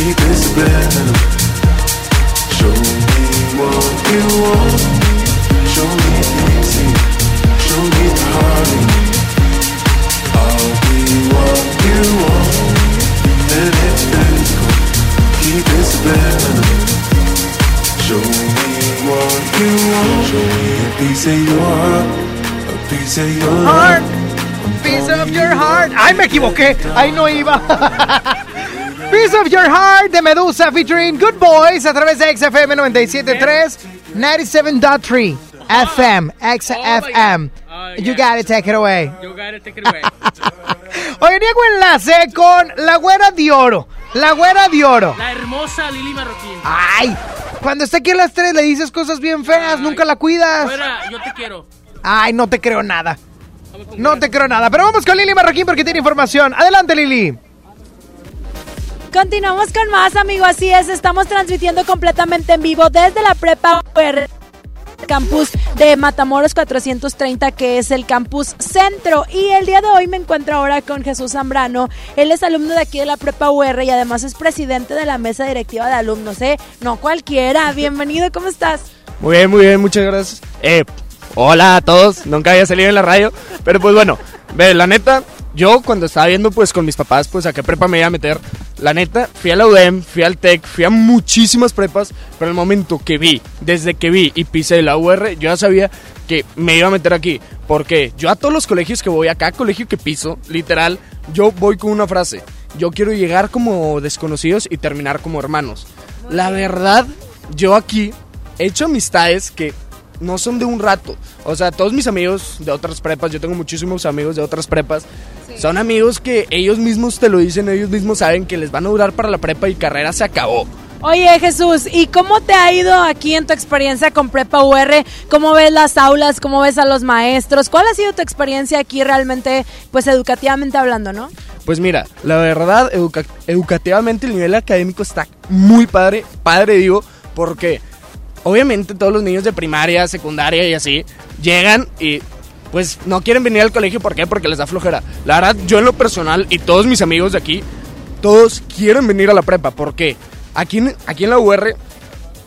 Keep it subliminal. Ahí no iba. Piece of your heart de Medusa featuring Good Boys a través de XFM 97.3, 97.3 FM, XFM. You gotta take it away. You gotta take it away. Oye, Diego enlace con la güera de oro. La güera de oro. La hermosa Lili Marroquín. Ay, cuando está aquí a las 3 le dices cosas bien feas, nunca la cuidas. Yo te quiero. Ay, no te creo nada. No te creo nada. Pero vamos con Lili Marroquín porque tiene información. Adelante, Lili. Continuamos con más, amigo. Así es, estamos transmitiendo completamente en vivo desde la prepa UR, campus de Matamoros 430, que es el campus centro. Y el día de hoy me encuentro ahora con Jesús Zambrano. Él es alumno de aquí de la prepa UR y además es presidente de la mesa directiva de alumnos, ¿eh? No cualquiera. Bienvenido, ¿cómo estás? Muy bien, muy bien, muchas gracias. Eh, hola a todos, nunca había salido en la radio, pero pues bueno, ve, la neta, yo cuando estaba viendo pues con mis papás pues a qué prepa me iba a meter, la neta, fui a la UDEM, fui al TEC, fui a muchísimas prepas, pero el momento que vi, desde que vi y pisé la UR, yo ya sabía que me iba a meter aquí, porque yo a todos los colegios que voy, a cada colegio que piso, literal, yo voy con una frase, yo quiero llegar como desconocidos y terminar como hermanos. La verdad, yo aquí he hecho amistades que no son de un rato. O sea, todos mis amigos de otras prepas, yo tengo muchísimos amigos de otras prepas, son amigos que ellos mismos te lo dicen, ellos mismos saben que les van a durar para la prepa y carrera se acabó. Oye Jesús, ¿y cómo te ha ido aquí en tu experiencia con Prepa UR? ¿Cómo ves las aulas? ¿Cómo ves a los maestros? ¿Cuál ha sido tu experiencia aquí realmente, pues educativamente hablando, no? Pues mira, la verdad, educa- educativamente el nivel académico está muy padre, padre digo, porque obviamente todos los niños de primaria, secundaria y así llegan y pues no quieren venir al colegio, ¿por qué? Porque les da flojera. La verdad, yo en lo personal y todos mis amigos de aquí, todos quieren venir a la prepa, porque aquí en, aquí en la UR,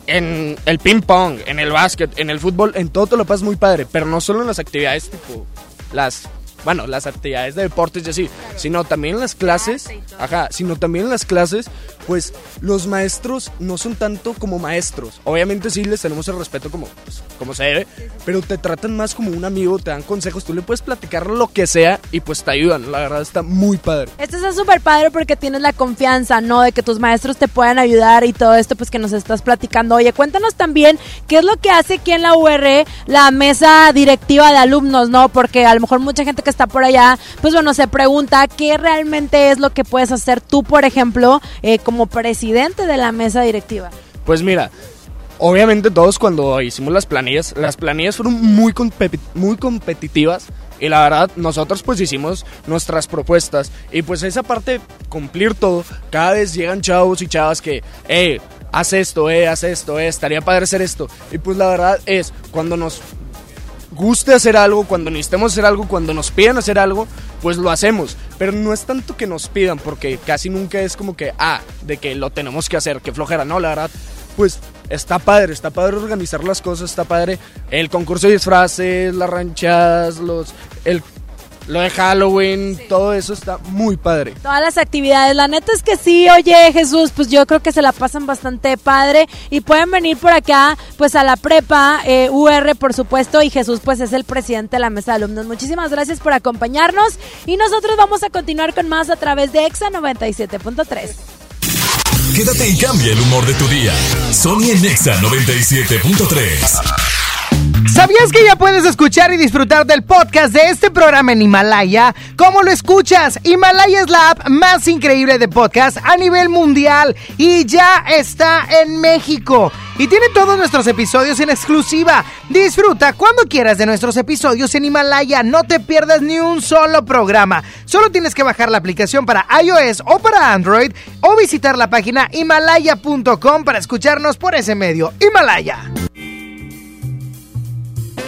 en el ping pong, en el básquet, en el fútbol, en todo te lo pasas muy padre, pero no solo en las actividades tipo las bueno, las actividades de deportes y así, sino también en las clases, ajá, sino también en las clases, pues los maestros no son tanto como maestros. Obviamente sí les tenemos el respeto como, pues, como se debe, pero te tratan más como un amigo, te dan consejos, tú le puedes platicar lo que sea y pues te ayudan. La verdad está muy padre. Esto está súper padre porque tienes la confianza, ¿no? De que tus maestros te puedan ayudar y todo esto, pues que nos estás platicando. Oye, cuéntanos también qué es lo que hace aquí en la UR la mesa directiva de alumnos, ¿no? Porque a lo mejor mucha gente que está por allá, pues bueno, se pregunta qué realmente es lo que puedes hacer tú, por ejemplo, eh, como presidente de la mesa directiva. Pues mira, obviamente todos cuando hicimos las planillas, las planillas fueron muy, muy competitivas y la verdad nosotros pues hicimos nuestras propuestas y pues esa parte, cumplir todo, cada vez llegan chavos y chavas que, eh, haz esto, eh, haz esto, eh, estaría padre hacer esto. Y pues la verdad es, cuando nos guste hacer algo, cuando necesitemos hacer algo, cuando nos pidan hacer algo, pues lo hacemos. Pero no es tanto que nos pidan, porque casi nunca es como que, ah, de que lo tenemos que hacer, que flojera. No, la verdad, pues está padre, está padre organizar las cosas, está padre el concurso de disfraces, las ranchas, los, el, lo de Halloween, todo eso está muy padre. Todas las actividades, la neta es que sí, oye Jesús, pues yo creo que se la pasan bastante padre y pueden venir por acá, pues a la prepa, eh, UR por supuesto, y Jesús pues es el presidente de la mesa de alumnos. Muchísimas gracias por acompañarnos y nosotros vamos a continuar con más a través de EXA 97.3. Quédate y cambia el humor de tu día. Sony en Nexa 97.3. ¿Sabías que ya puedes escuchar y disfrutar del podcast de este programa en Himalaya? ¿Cómo lo escuchas? Himalaya es la app más increíble de podcast a nivel mundial y ya está en México. Y tiene todos nuestros episodios en exclusiva. Disfruta cuando quieras de nuestros episodios en Himalaya. No te pierdas ni un solo programa. Solo tienes que bajar la aplicación para iOS o para Android o visitar la página himalaya.com para escucharnos por ese medio. Himalaya.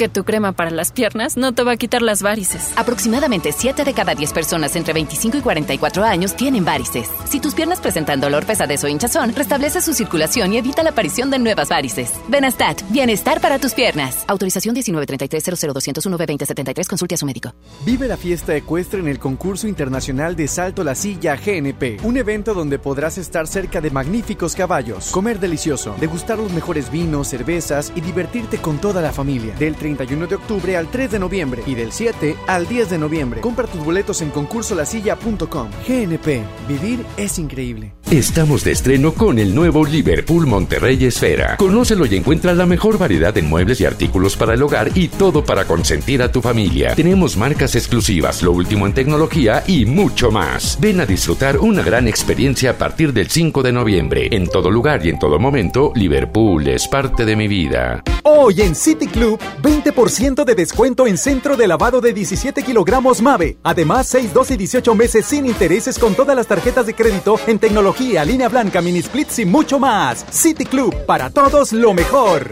Que tu crema para las piernas no te va a quitar las varices. Aproximadamente 7 de cada 10 personas entre 25 y 44 años tienen varices. Si tus piernas presentan dolor, pesadez o hinchazón, restablece su circulación y evita la aparición de nuevas varices. Benastat, bienestar para tus piernas. Autorización 1933-00201-B2073. Consulte a su médico. Vive la fiesta ecuestre en el concurso internacional de Salto la Silla GNP, un evento donde podrás estar cerca de magníficos caballos, comer delicioso, degustar los mejores vinos, cervezas y divertirte con toda la familia. Del 31 de octubre al 3 de noviembre y del 7 al 10 de noviembre. Compra tus boletos en concursolasilla.com. GNP, vivir es increíble. Estamos de estreno con el nuevo Liverpool Monterrey Esfera. Conócelo y encuentra la mejor variedad de muebles y artículos para el hogar y todo para consentir a tu familia. Tenemos marcas exclusivas, lo último en tecnología y mucho más. Ven a disfrutar una gran experiencia a partir del 5 de noviembre. En todo lugar y en todo momento, Liverpool es parte de mi vida. Hoy en City Club, 20% de descuento en centro de lavado de 17 kilogramos MAVE. Además, 6, 12 y 18 meses sin intereses con todas las tarjetas de crédito en tecnología, línea blanca, mini splits y mucho más. City Club, para todos lo mejor.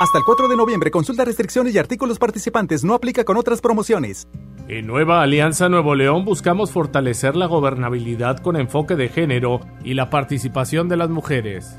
Hasta el 4 de noviembre, consulta restricciones y artículos participantes. No aplica con otras promociones. En Nueva Alianza Nuevo León buscamos fortalecer la gobernabilidad con enfoque de género y la participación de las mujeres.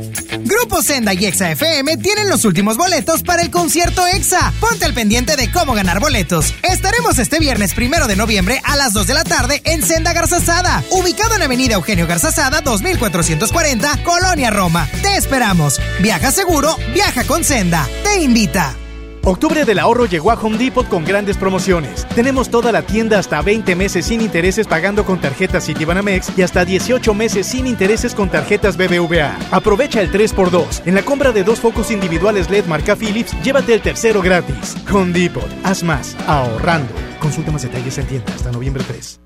Grupo Senda y Exa FM tienen los últimos boletos para el concierto Exa. Ponte al pendiente de cómo ganar boletos. Estaremos este viernes primero de noviembre a las 2 de la tarde en Senda Garzazada, ubicado en Avenida Eugenio Garzazada 2440, Colonia Roma. Te esperamos. Viaja seguro, viaja con Senda. Te invita. Octubre del ahorro llegó a Home Depot con grandes promociones. Tenemos toda la tienda hasta 20 meses sin intereses pagando con tarjetas Citibanamex y hasta 18 meses sin intereses con tarjetas BBVA. Aprovecha el 3x2. En la compra de dos focos individuales LED marca Philips, llévate el tercero gratis. Home Depot, haz más, ahorrando. Consulta más detalles en tienda hasta noviembre 3.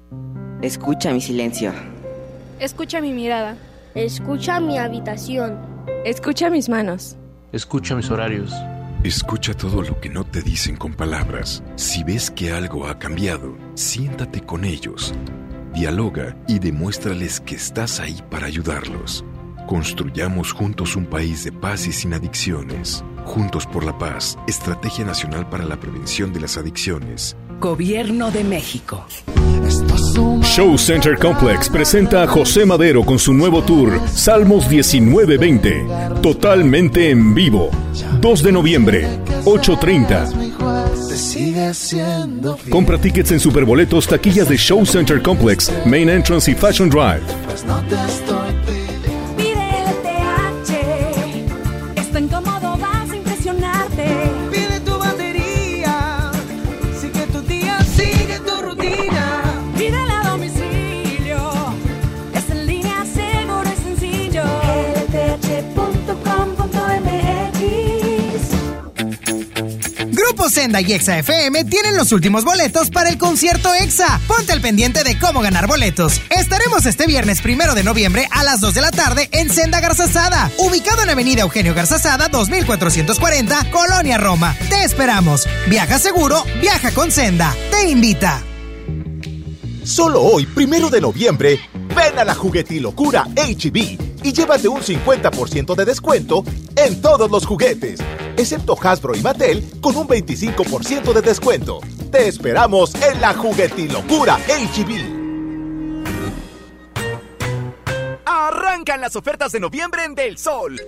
Escucha mi silencio. Escucha mi mirada. Escucha mi habitación. Escucha mis manos. Escucha mis horarios. Escucha todo lo que no te dicen con palabras. Si ves que algo ha cambiado, siéntate con ellos. Dialoga y demuéstrales que estás ahí para ayudarlos. Construyamos juntos un país de paz y sin adicciones. Juntos por la paz, Estrategia Nacional para la Prevención de las Adicciones. Gobierno de México. Show Center Complex presenta a José Madero con su nuevo tour Salmos 1920, totalmente en vivo. 2 de noviembre, 8.30. Compra tickets en Superboletos, taquillas de Show Center Complex, Main Entrance y Fashion Drive. Y Exa FM tienen los últimos boletos para el concierto Exa. Ponte al pendiente de cómo ganar boletos. Estaremos este viernes primero de noviembre a las 2 de la tarde en Senda Garzazada, ubicado en Avenida Eugenio Garzazada 2440, Colonia Roma. Te esperamos. Viaja seguro, viaja con Senda. Te invita. Solo hoy, primero de noviembre, ven a la juguetilocura HB y llévate un 50% de descuento en todos los juguetes, excepto Hasbro y Mattel con un 25% de descuento. Te esperamos en la juguetilocura HB. Arrancan las ofertas de noviembre en Del Sol.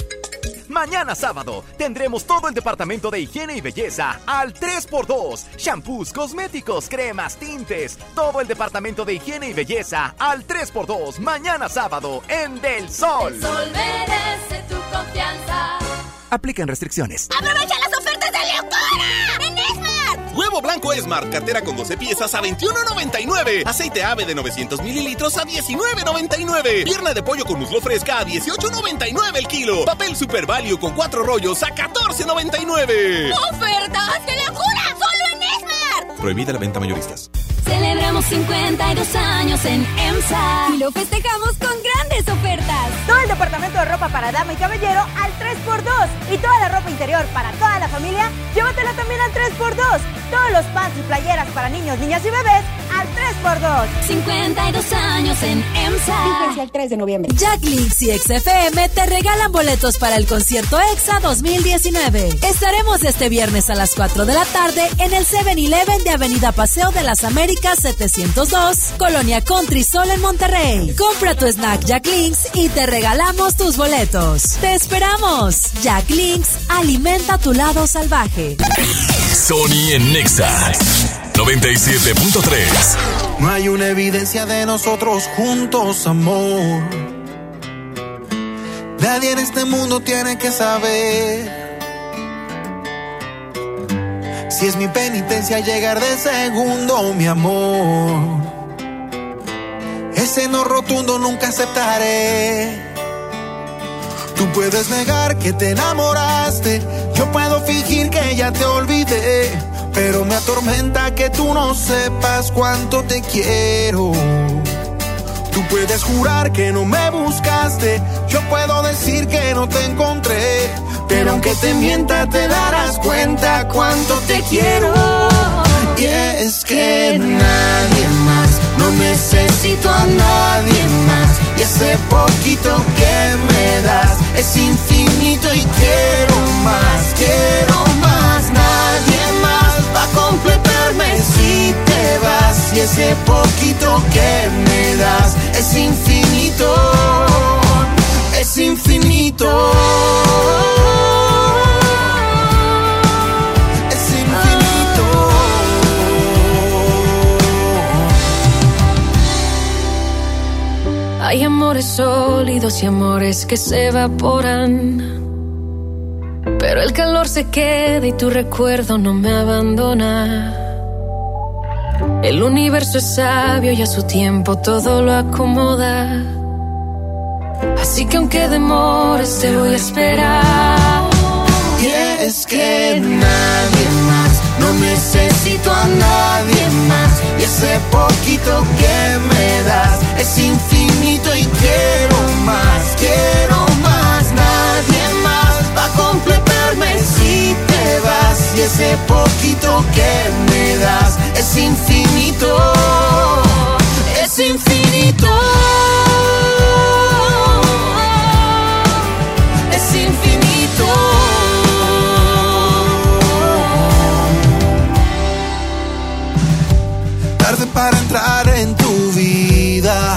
Mañana sábado tendremos todo el departamento de higiene y belleza al 3x2. Shampoos, cosméticos, cremas, tintes. Todo el departamento de higiene y belleza al 3x2. Mañana sábado en Del Sol. El sol merece tu confianza. Aplican restricciones. ¡Aprovecha las ofertas de locura! Huevo blanco Esmar, cartera con 12 piezas a 21.99. Aceite ave de 900 mililitros a 19.99. Pierna de pollo con muslo fresca a 18.99 el kilo. Papel Super Value con 4 rollos a 14.99. ¡Ofertas de locura! ¡Solo en Esmar! Prohibida la venta mayoristas. Celebramos 52 años en EMSA y lo festejamos con grandes ofertas. Todo el departamento de ropa para dama y caballero al 3x2 y toda la ropa interior para toda la familia, llévatela también al 3x2. Todos los pants y playeras para niños, niñas y bebés al 3x2. 52 años en EMSA. Fíjense el 3 de noviembre. Jack Links y XFM te regalan boletos para el concierto EXA 2019. Estaremos este viernes a las 4 de la tarde en el 7-Eleven de Avenida Paseo de las Américas 702, Colonia Country Sol en Monterrey. Compra tu snack Jack Links y te regalamos tus boletos. ¡Te esperamos! Jack Links alimenta tu lado salvaje. Sony en Nexa 97.3. No hay una evidencia de nosotros juntos, amor. Nadie en este mundo tiene que saber. Si es mi penitencia llegar de segundo, mi amor. Ese no rotundo nunca aceptaré. Tú puedes negar que te enamoraste. Yo puedo fingir que ya te olvidé. Pero me atormenta que tú no sepas cuánto te quiero. Tú puedes jurar que no me buscaste. Yo puedo decir que no te encontré. Pero aunque te mienta, te darás cuenta cuánto te quiero. Y es que nadie más, no necesito a nadie más. Y ese poquito que me das es infinito y quiero más, quiero más. Ese poquito que me das es infinito, es infinito. Es infinito. Hay amores sólidos y amores que se evaporan. Pero el calor se queda y tu recuerdo no me abandona. El universo es sabio y a su tiempo todo lo acomoda. Así que aunque demores te voy a esperar. Y es que nadie más, no necesito a nadie más. Y ese poquito que me das es infinito y quiero más, completarme si te vas. Y ese poquito que me das es infinito, es infinito. Es infinito. Tarde para entrar en tu vida,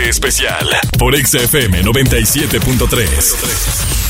especial por XFM 97.3.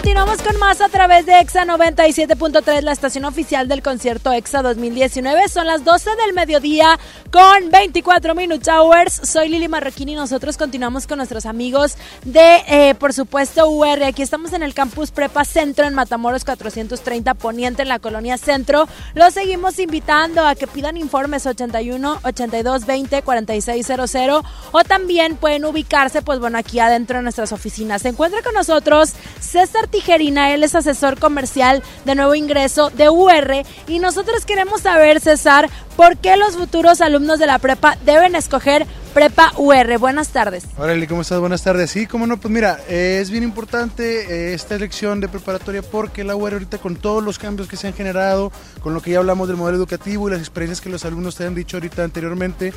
Continuamos con más a través de EXA 97.3, la estación oficial del concierto EXA 2019. Son las 12 del mediodía con 24 Minutes Hours. Soy Lili Marroquín y nosotros continuamos con nuestros amigos de, eh, por supuesto, UR. Aquí estamos en el campus Prepa Centro en Matamoros 430 Poniente en la colonia Centro. Los seguimos invitando a que pidan informes 81 82 20 4600 o también pueden ubicarse, pues bueno, aquí adentro de nuestras oficinas. Se encuentra con nosotros César Tijerina, él es asesor comercial de nuevo ingreso de UR y nosotros queremos saber, César, por qué los futuros alumnos de la prepa deben escoger Prepa UR. Buenas tardes. Órale, ¿cómo estás? Buenas tardes. Sí, cómo no, pues mira, eh, es bien importante eh, esta elección de preparatoria porque la UR ahorita con todos los cambios que se han generado, con lo que ya hablamos del modelo educativo y las experiencias que los alumnos te han dicho ahorita anteriormente,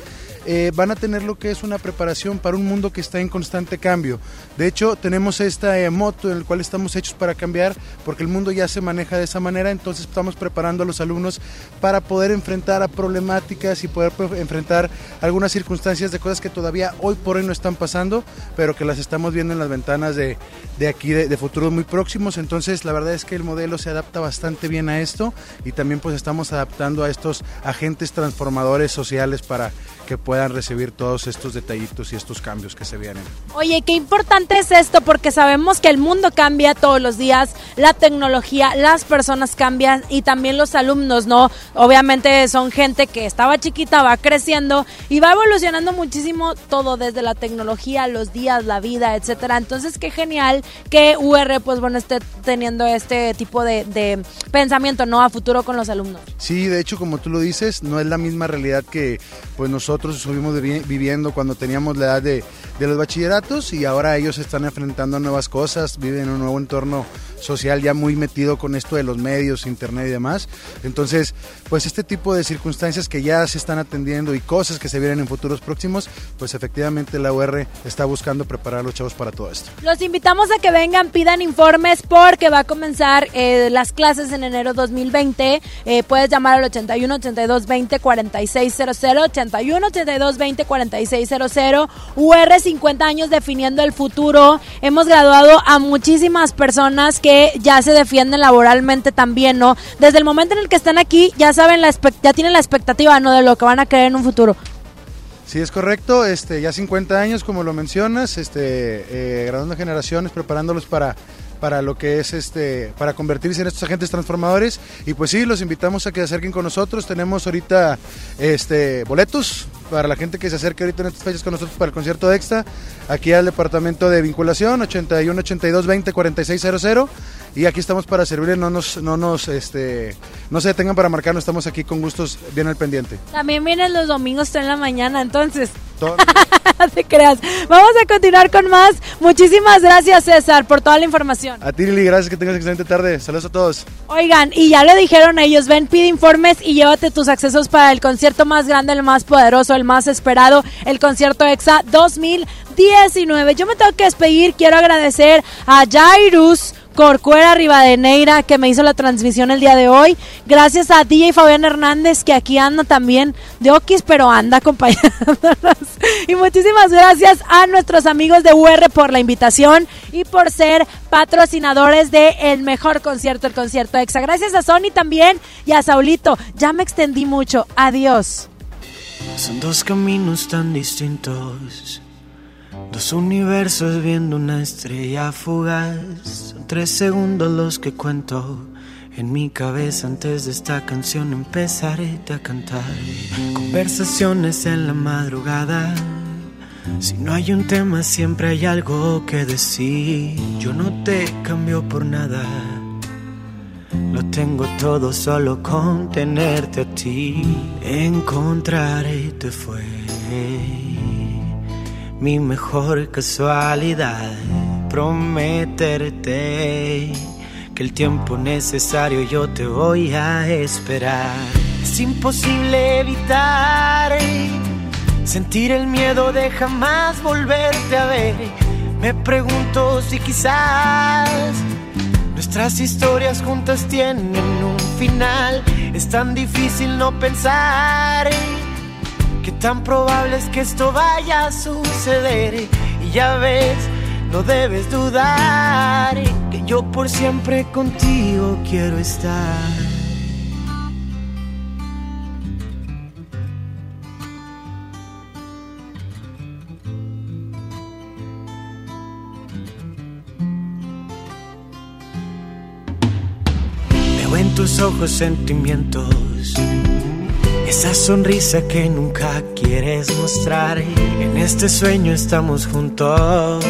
eh, van a tener lo que es una preparación para un mundo que está en constante cambio. De hecho, tenemos esta eh, moto en el cual estamos hechos para cambiar porque el mundo ya se maneja de esa manera, entonces estamos preparando a los alumnos para poder enfrentar a problemáticas y poder pues, enfrentar algunas circunstancias de cosas que todavía hoy por hoy no están pasando, pero que las estamos viendo en las ventanas de, de aquí de, de futuros muy próximos. Entonces, la verdad es que el modelo se adapta bastante bien a esto y también pues estamos adaptando a estos agentes transformadores sociales para que puedan recibir todos estos detallitos y estos cambios que se vienen. Oye, qué importante es esto porque sabemos que el mundo cambia todos los días, la tecnología, las personas cambian y también los alumnos, ¿no? Obviamente son gente que estaba chiquita, va creciendo y va evolucionando muchísimo todo desde la tecnología, los días, la vida, etcétera. Entonces, qué genial que UR, pues bueno, esté teniendo este tipo de, pensamiento, ¿no? A futuro con los alumnos. Sí, de hecho, como tú lo dices, no es la misma realidad que pues nosotros estuvimos vivi- viviendo cuando teníamos la edad de, de los bachilleratos y ahora ellos están enfrentando a nuevas cosas, viven en un nuevo entorno social ya muy metido con esto de los medios, internet y demás. Entonces, pues este tipo de circunstancias que ya se están atendiendo y cosas que se vienen en futuros próximos, pues efectivamente la UR está buscando preparar a los chavos para todo esto. Los invitamos a que vengan, pidan informes porque va a comenzar eh, las clases en enero 2020. Eh, puedes llamar al 81 82 20 4600, 81 82 20 4600. UR 50 años definiendo el futuro. Hemos graduado a muchísimas personas que ya se defienden laboralmente también, ¿no? Desde el momento en el que están aquí, ya saben, la ya tienen la expectativa, ¿no? De lo que van a creer en un futuro. Sí, es correcto, este, ya 50 años, como lo mencionas, este, eh, graduando generaciones, preparándolos para, para lo que es, este, para convertirse en estos agentes transformadores. Y pues sí, los invitamos a que se acerquen con nosotros. Tenemos ahorita este, boletos para la gente que se acerque ahorita en estas fechas con nosotros para el concierto de Extra, aquí al departamento de vinculación, 81 82 20 46 00. Y aquí estamos para servirles, no nos, no nos, este, no se detengan para marcarnos, estamos aquí con gustos bien al pendiente. También vienen los domingos en la mañana, entonces. Te creas. Vamos a continuar con más. Muchísimas gracias, César, por toda la información. A ti, Lili, gracias, que tengas excelente tarde. Saludos a todos. Oigan, y ya lo dijeron ellos, ven, pide informes y llévate tus accesos para el concierto más grande, el más poderoso, el más esperado, el concierto EXA 2019. Yo me tengo que despedir, quiero agradecer a Jairus. Corcuera Rivadeneira que me hizo la transmisión el día de hoy. Gracias a DJ Fabián Hernández que aquí anda también de Okis, pero anda acompañándonos. Y muchísimas gracias a nuestros amigos de UR por la invitación y por ser patrocinadores de el mejor concierto, el concierto EXA. Gracias a Sony también y a Saulito. Ya me extendí mucho. Adiós. Son dos caminos tan distintos, dos universos viendo una estrella fugaz. Son tres segundos los que cuento en mi cabeza antes de esta canción empezaré a cantar. Conversaciones en la madrugada. Si no hay un tema siempre hay algo que decir. Yo no te cambio por nada. Lo tengo todo solo con tenerte a ti. Encontrarte fue mi mejor casualidad. Prometerte que el tiempo necesario yo te voy a esperar. Es imposible evitar sentir el miedo de jamás volverte a ver. Me pregunto si quizás Nuestras historias juntas tienen un final. Es tan difícil no pensar que tan probable es que esto vaya a suceder. Y ya ves, no debes dudar que yo por siempre contigo quiero estar. Veo en tus ojos sentimientos, esa sonrisa que nunca quieres mostrar. En este sueño estamos juntos.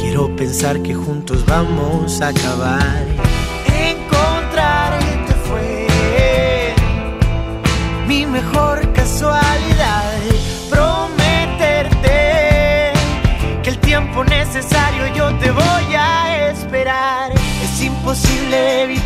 Quiero pensar que juntos vamos a acabar. Encontrarte fue mi mejor casualidad. Prometerte que el tiempo necesario yo te voy a esperar. Es imposible evitar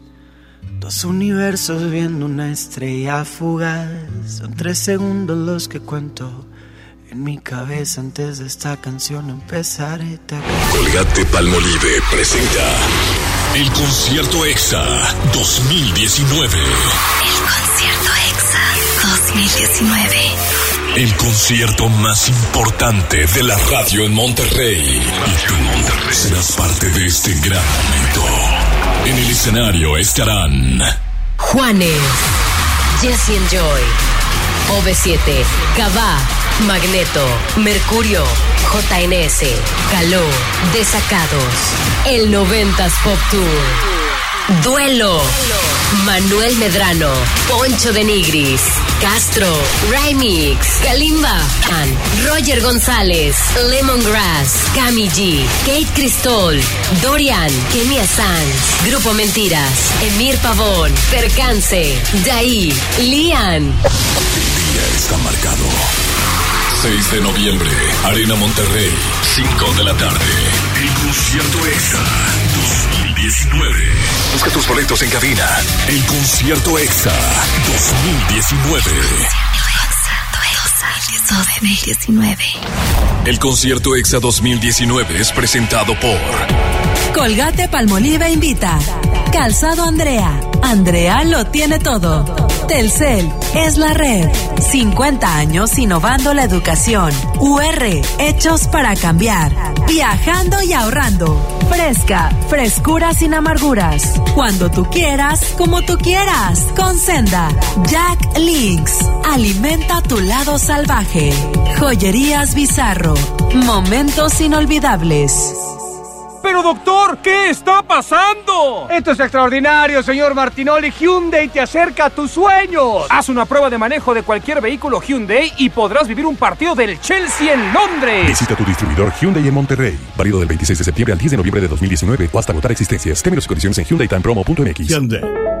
Dos universos viendo una estrella fugaz. Son tres segundos los que cuento en mi cabeza antes de esta canción empezar. Te Colgate Palmolive presenta el concierto EXA 2019. El concierto EXA 2019. El concierto más importante de la radio en Monterrey. Y tú serás parte de este gran momento. En el escenario estarán Juanes, Jesse and Joy, OV7, Cabá, Magneto, Mercurio, JNS, Caló, Desacados, el 90s Pop Tour, Duelo, Manuel Medrano, Poncho de Nigris, Castro, Remix, Kalimba, Roger González, Lemongrass, Cami G, Kate Cristol, Dorian, Kenia Sanz, Grupo Mentiras, Emir Pavón, Percance, Daí, Lian. día está marcado. 6 de noviembre, Arena Monterrey, 5 de la tarde. El concierto EXA 2019. Busca tus boletos en cabina. El concierto EXA 2019. 2019. El concierto EXA 2019 es presentado por Colgate Palmolive invita. Calzado Andrea. Andrea lo tiene todo. Telcel es la red. 50 años innovando la educación. UR, hechos para cambiar. Viajando y ahorrando. Fresca, frescura sin amarguras. Cuando tú quieras, como tú quieras. Con Senda. Jack Links. Alimenta tu lado salvaje. Joyerías Bizarro. Momentos inolvidables. Pero doctor, ¿qué está pasando? Esto es extraordinario, señor Martinoli. Hyundai te acerca a tus sueños. Haz una prueba de manejo de cualquier vehículo Hyundai y podrás vivir un partido del Chelsea en Londres. Visita tu distribuidor Hyundai en Monterrey. Válido del 26 de septiembre al 10 de noviembre de 2019 o hasta agotar existencias. Términos y condiciones en HyundaiTimePromo.mx. Hyundai.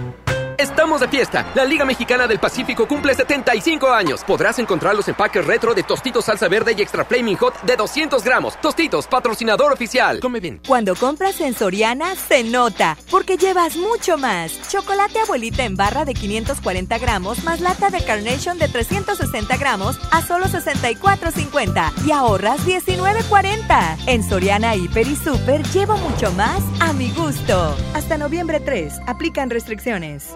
Estamos de fiesta. La Liga Mexicana del Pacífico cumple 75 años. Podrás encontrar los empaques retro de Tostitos Salsa Verde y Extra Flaming Hot de 200 gramos. Tostitos, patrocinador oficial. Come bien. Cuando compras en Soriana, se nota, porque llevas mucho más. Chocolate abuelita en barra de 540 gramos más lata de Carnation de 360 gramos a solo 64.50 y ahorras 19.40. En Soriana Hiper y Super llevo mucho más a mi gusto. Hasta noviembre 3, aplican restricciones.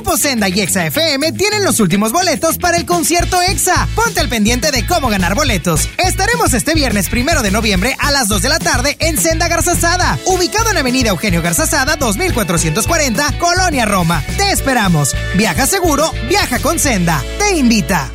Grupo Senda y Exa FM tienen los últimos boletos para el concierto Exa. Ponte al pendiente de cómo ganar boletos. Estaremos este viernes primero de noviembre a las 2 de la tarde en Senda Garzazada, ubicado en Avenida Eugenio Garzazada, 2440, Colonia Roma. Te esperamos. Viaja seguro, viaja con Senda. Te invita.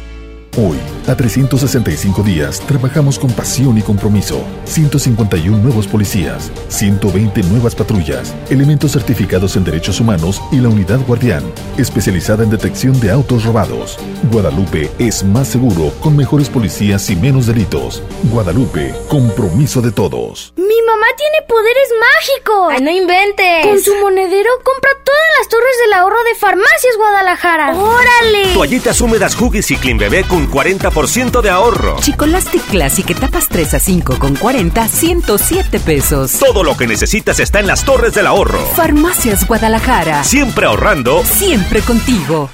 A 365 días, trabajamos con pasión y compromiso. 151 nuevos policías, 120 nuevas patrullas, elementos certificados en derechos humanos y la unidad guardián, especializada en detección de autos robados. Guadalupe es más seguro con mejores policías y menos delitos. Guadalupe, compromiso de todos. Mi mamá tiene poderes mágicos. Ay, no inventes. Con su monedero compra todas las torres del ahorro de Farmacias Guadalajara. ¡Órale! Toallitas húmedas Huggies y Clean Bebé con 40% de ahorro. Chicolastic Classic etapas 3 a 5 con 40, 107 pesos. Todo lo que necesitas está en las torres del ahorro. Farmacias Guadalajara. Siempre ahorrando. Siempre contigo.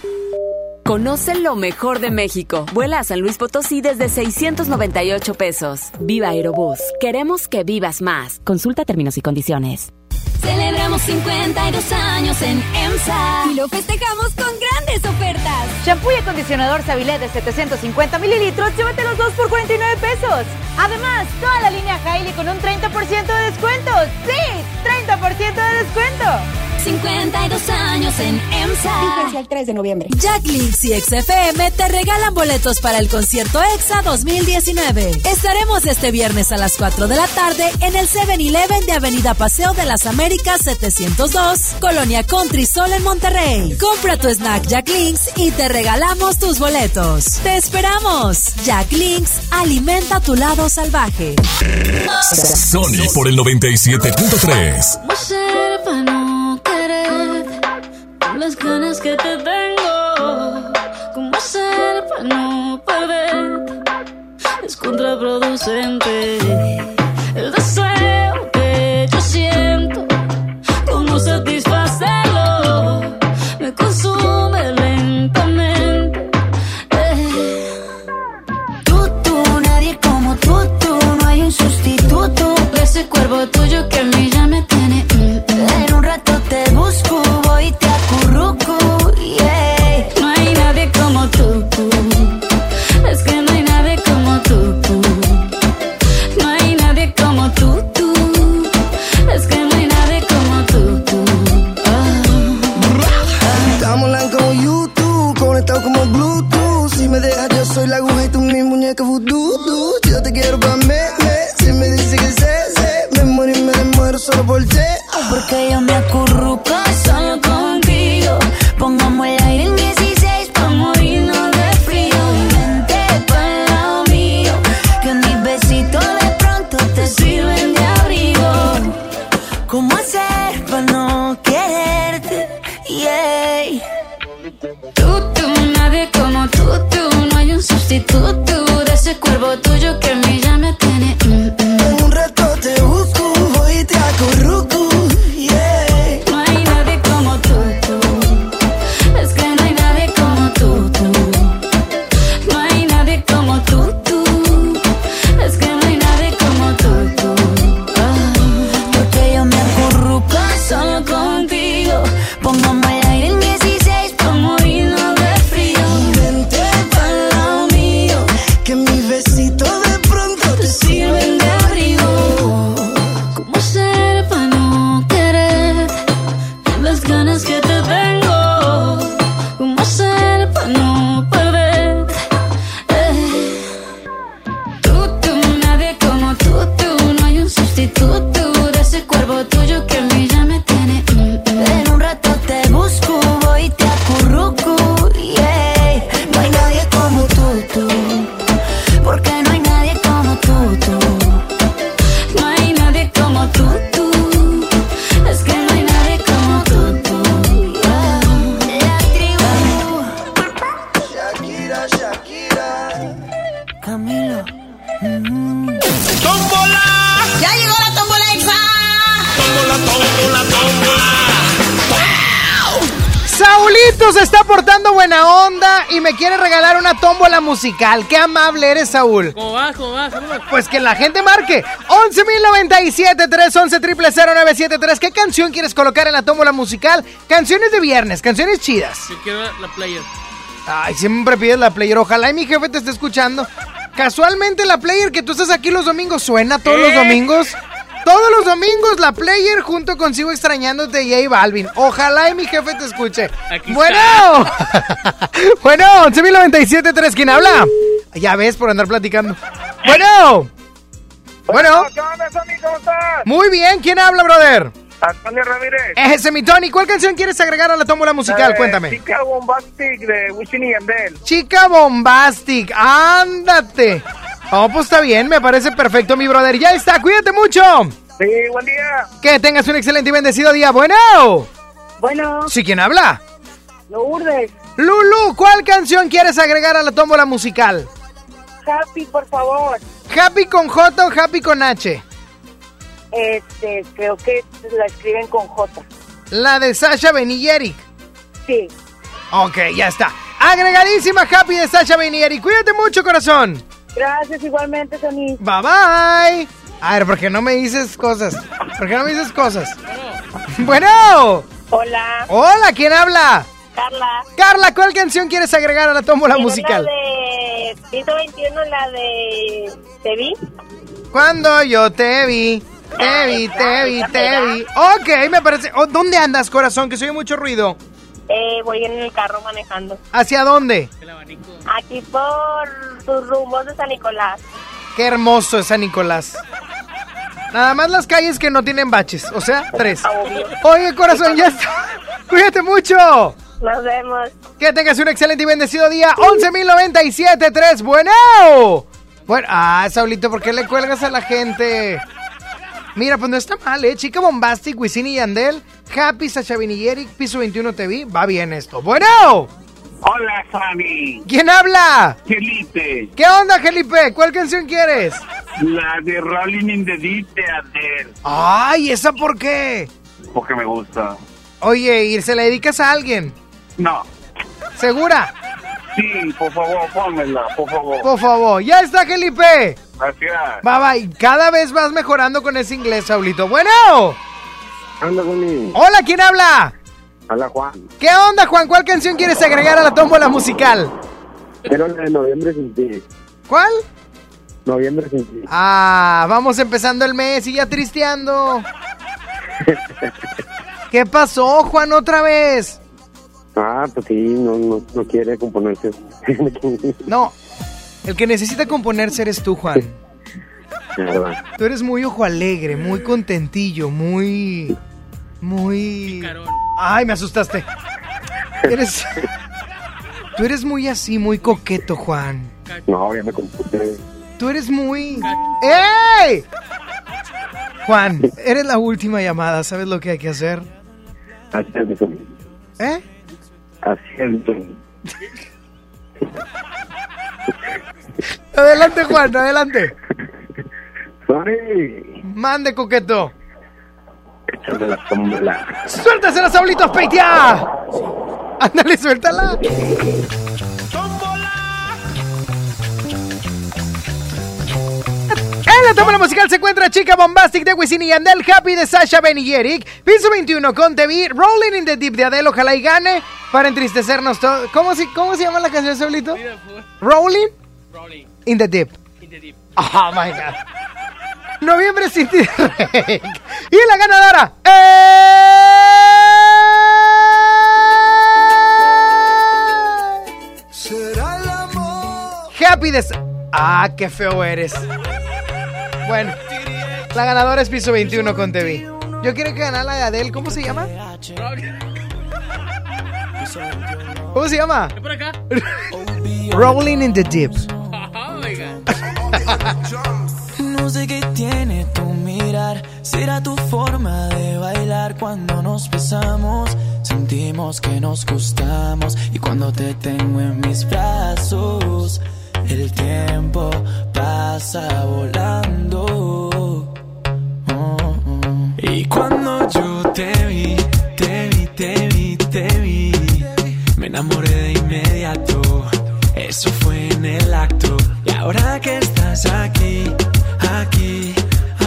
Conoce lo mejor de México. Vuela a San Luis Potosí desde 698 pesos. Viva Aerobús. Queremos que vivas más. Consulta términos y condiciones. Celebramos 52 años en EMSA y lo festejamos con grandes ofertas. Shampoo y acondicionador Sabilé de 750 mililitros, llévate los dos por 49 pesos. Además, toda la línea Hailey con un 30% de descuento. ¡Sí! ¡30% de descuento! 52 años en EMSA. Fíjense el 3 de noviembre. Jack Links y XFM te regalan boletos para el concierto EXA 2019. Estaremos este viernes a las 4 de la tarde en el 7-Eleven de Avenida Paseo de las Américas 702, Colonia Country Sol en Monterrey. Compra tu snack Jack Links y te regalamos tus boletos. ¡Te esperamos! Jack Links alimenta tu lado salvaje. Sony por el 97.3. las ganas que te tengo? ¿Cómo ser para no perder? Es contraproducente el deseo musical. Qué amable eres, Saúl. ¿Cómo vas? ¿Cómo vas? ¿Cómo vas? Pues que la gente marque 11.097 311 973 ¿Qué canción quieres colocar en la tómbola musical? Canciones de viernes, canciones chidas. Yo quiero la, la player. Ay, siempre pides la player. Ojalá y mi jefe te esté escuchando. Casualmente la player que tú estás aquí los domingos suena todos los ¿Qué? domingos. Todos los domingos la player junto con Sigo extrañándote J Balvin. Ojalá y mi jefe te escuche. Aquí bueno. bueno, 11.097.3, ¿quién habla? Ya ves por andar platicando. Bueno. Bueno. Muy bien, ¿quién habla, brother? Antonio Ramírez. Ese mi Tony. ¿Cuál canción quieres agregar a la tómbola musical? Eh, Cuéntame. Chica Bombastic de Wisin y Yandel. Chica Bombastic, ándate. Oh, pues está bien, me parece perfecto, mi brother. Ya está, cuídate mucho. Sí, buen día. Que tengas un excelente y bendecido día. Bueno. Bueno. ¿Sí quién habla? Lourdes. Lulu, ¿cuál canción quieres agregar a la tómbola musical? Happy, por favor. ¿Happy con J o Happy con H? Este, creo que la escriben con J. La de Sasha Benigeric. Sí. Ok, ya está. Agregadísima Happy de Sasha Benigeric. Cuídate mucho, corazón. Gracias, igualmente, Sony. Bye bye. A ver, ¿por qué no me dices cosas? ¿Por qué no me dices cosas? Bueno. Hola. Hola, ¿quién habla? Carla. Carla, ¿cuál canción quieres agregar a la tómbola musical? La de piso 21, la de Te vi. Cuando yo te vi, te vi, te vi, te vi. Ok, me parece. Oh, ¿Dónde andas, corazón? Que se oye mucho ruido. Eh, voy en el carro manejando. ¿Hacia dónde? Aquí por tus rumbos de San Nicolás. Qué hermoso es San Nicolás. Nada más las calles que no tienen baches, o sea, tres. Oye, corazón, ya está. Cuídate mucho. Nos vemos. Que tengas un excelente y bendecido día. 11.097.3. Bueno. Bueno, ah, Saulito, ¿por qué le cuelgas a la gente? Mira, pues no está mal, ¿eh? Chica Bombastic, Wisin y Yandel, Happy, Sacha Eric, Piso 21 TV. Va bien esto. Bueno. Hola, Sony. ¿Quién habla? Felipe. ¿Qué onda, Felipe? ¿Cuál canción quieres? La de Rolling in the Deep de Adele. Ay, ¿esa por qué? Porque me gusta. Oye, ¿y se la dedicas a alguien? No. ¿Segura? Sí, por favor, pónmela, por favor. Por favor. Ya está, Felipe. Gracias. Bye bye. Cada vez vas mejorando con ese inglés, Saulito. Bueno. Anda. Hola, ¿quién habla? Hola, Juan. ¿Qué onda, Juan? ¿Cuál canción quieres agregar a la tómbola musical? Quiero la de Noviembre sin ti. ¿Cuál? Noviembre sin ti. Ah, vamos empezando el mes y ya tristeando. ¿Qué pasó, Juan, otra vez? Ah, pues sí, no, no, no quiere componerse. No, el que necesita componerse eres tú, Juan. Tú eres muy ojo alegre, muy contentillo, muy... Muy... Ay, me asustaste. Eres... Tú eres muy así, muy coqueto, Juan. No, ya me compuse. Tú eres muy... ¡Ey! Juan, eres la última llamada, ¿sabes lo que hay que hacer? ¿Eh? Sony. Adelante, Juan, adelante. Sony. Mande, coqueto. Échame la tómbola. ¡Suéltase las Saulitos, Peitia! Ándale, suéltala. La tómbola musical se encuentra Chica Bombastic de Wisin y Yandel, Happy de Sasha Ben y Eric, Piso 21 con TV, Rolling in the Deep de Adele, ojalá y gane para entristecernos todos. ¿Cómo se, ¿Cómo se llama la canción, Saulito? Rolling Rolling in the Deep. in the deep. Oh my god. Noviembre sin ti. y la ganadora es... Será el amor. Happy de... Ah, qué feo eres. Bueno, la ganadora es piso 21 con TV. Yo quiero que gane la de Adele. ¿Cómo se llama? ¿Cómo se llama? ¿Qué por acá? Rolling in the Deep. Oh. No sé qué tiene tu mirar, será tu forma de bailar cuando nos besamos. Sentimos que nos gustamos y cuando te tengo en mis brazos, el tiempo pasa volando. Y cuando yo te vi, te vi, te vi, te vi, me enamoré de inmediato. Eso fue en el acto. Y ahora que estás aquí, aquí,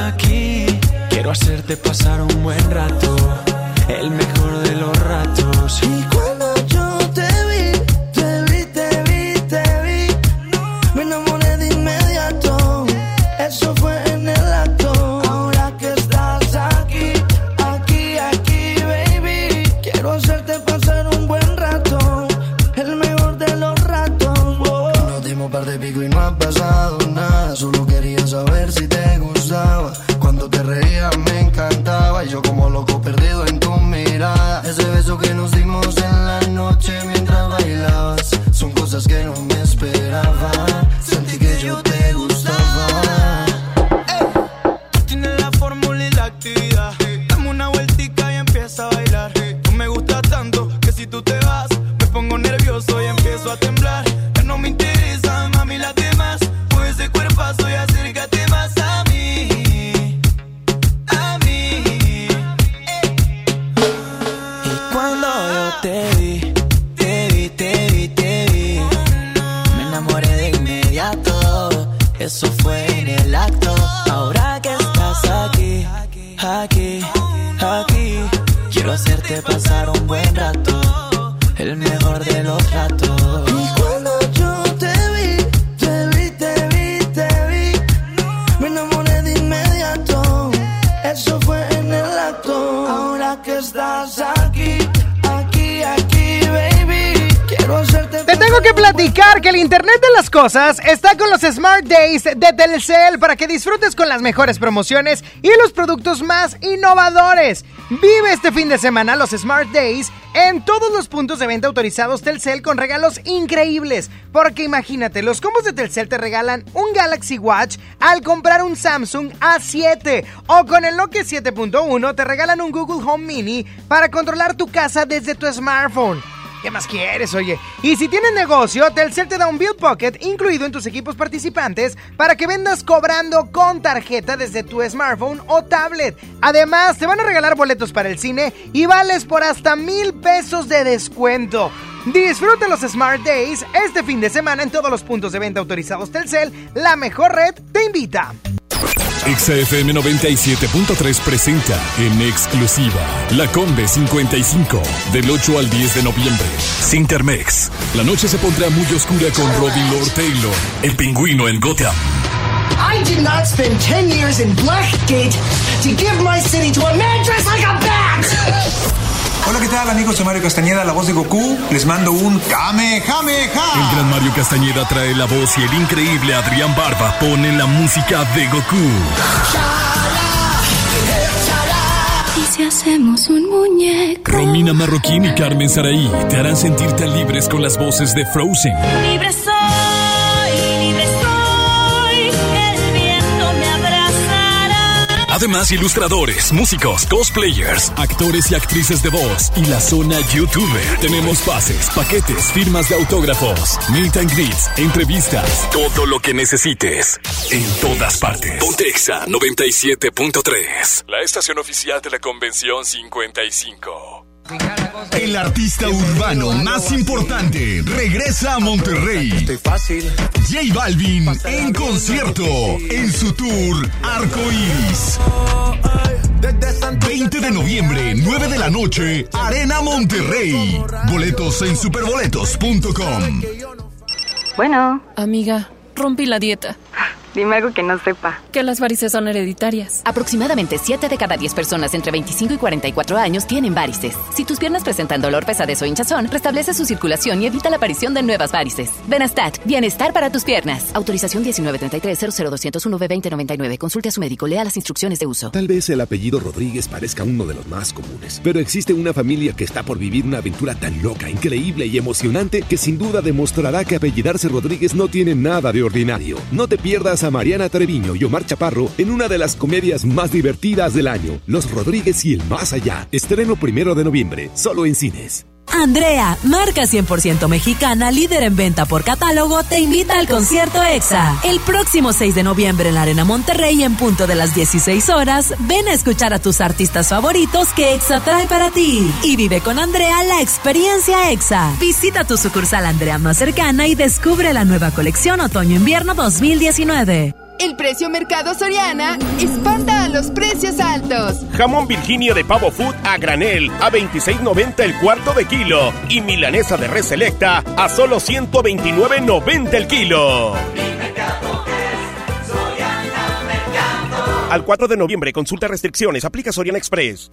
aquí, quiero hacerte pasar un buen rato, el mejor de los ratos. Está con los Smart Days de Telcel para que disfrutes con las mejores promociones y los productos más innovadores. Vive este fin de semana los Smart Days en todos los puntos de venta autorizados Telcel con regalos increíbles. Porque imagínate, los combos de Telcel te regalan un Galaxy Watch al comprar un Samsung A7 o con el Nokia 7.1 te regalan un Google Home Mini para controlar tu casa desde tu smartphone. ¿Qué más quieres, oye? Y si tienes negocio, Telcel te da un Bill Pocket incluido en tus equipos participantes para que vendas cobrando con tarjeta desde tu smartphone o tablet. Además, te van a regalar boletos para el cine y vales por hasta mil pesos de descuento. Disfruta los Smart Days este fin de semana en todos los puntos de venta autorizados Telcel. La mejor red te invita. XFM 97.3 presenta en exclusiva La Combe 55 del 8 al 10 de noviembre. Sintermex. La noche se pondrá muy oscura con Robin Lord Taylor, el pingüino en Gotham. I did not spend 10 years in Blackgate to give my city to a man dressed like a bat! Hola, ¿qué tal amigos? Soy Mario Castañeda, la voz de Goku. Les mando un Kamehameha. El gran Mario Castañeda trae la voz y el increíble Adrián Barba pone la música de Goku. ¿Y si hacemos un muñeco? Romina Marroquín y Carmen Saraí te harán sentir tan libres con las voces de Frozen. Libre Además, ilustradores, músicos, cosplayers, actores y actrices de voz y la zona youtuber. Tenemos pases, paquetes, firmas de autógrafos, meet and greets, entrevistas, todo lo que necesites. En todas partes. Pontexa 97.3. La estación oficial de la Convención 55. El artista urbano más importante regresa a Monterrey. J Balvin en concierto en su tour Arco Iris. 20 de noviembre, 9 de la noche, Arena Monterrey. Boletos en superboletos.com. Bueno. Amiga, rompí la dieta. Dime algo que no sepa. Que las varices son hereditarias. Aproximadamente 7 de cada 10 personas entre 25 y 44 años tienen varices. Si tus piernas presentan dolor, pesadez o hinchazón, restablece su circulación y evita la aparición de nuevas varices. Benastat, bienestar para tus piernas. Autorización 1933-00201-V2099. Consulte a su médico, lea las instrucciones de uso. Tal vez el apellido Rodríguez parezca uno de los más comunes, pero existe una familia que está por vivir una aventura tan loca, increíble y emocionante que sin duda demostrará que apellidarse Rodríguez no tiene nada de ordinario. No te pierdas Mariana Treviño y Omar Chaparro en una de las comedias más divertidas del año, Los Rodríguez y el Más Allá. Estreno primero de noviembre, solo en cines. Andrea, marca 100% mexicana, líder en venta por catálogo, te invita al concierto EXA. El próximo 6 de noviembre en la Arena Monterrey, en punto de las 16 horas, ven a escuchar a tus artistas favoritos que EXA trae para ti. Y vive con Andrea la experiencia EXA. Visita tu sucursal Andrea más cercana y descubre la nueva colección Otoño-Invierno 2019. El precio Mercado Soriana espanta a los precios altos. Jamón Virginia de pavo food a granel a 26.90 el cuarto de kilo y milanesa de res selecta a solo 129.90 el kilo. Al 4 de noviembre consulta restricciones, aplica Soriana Express.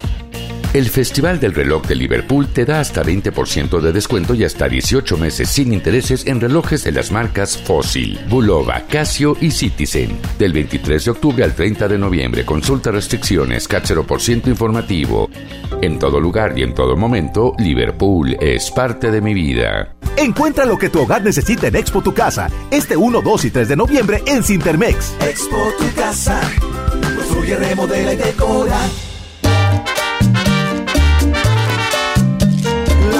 El Festival del Reloj de Liverpool te da hasta 20% de descuento y hasta 18 meses sin intereses en relojes de las marcas Fossil, Bulova, Casio y Citizen. Del 23 de octubre al 30 de noviembre, consulta restricciones, por ciento informativo. En todo lugar y en todo momento, Liverpool es parte de mi vida. Encuentra lo que tu hogar necesita en Expo Tu Casa, este 1, 2 y 3 de noviembre en Cintermex. Expo Tu Casa, construye, remodela y decora.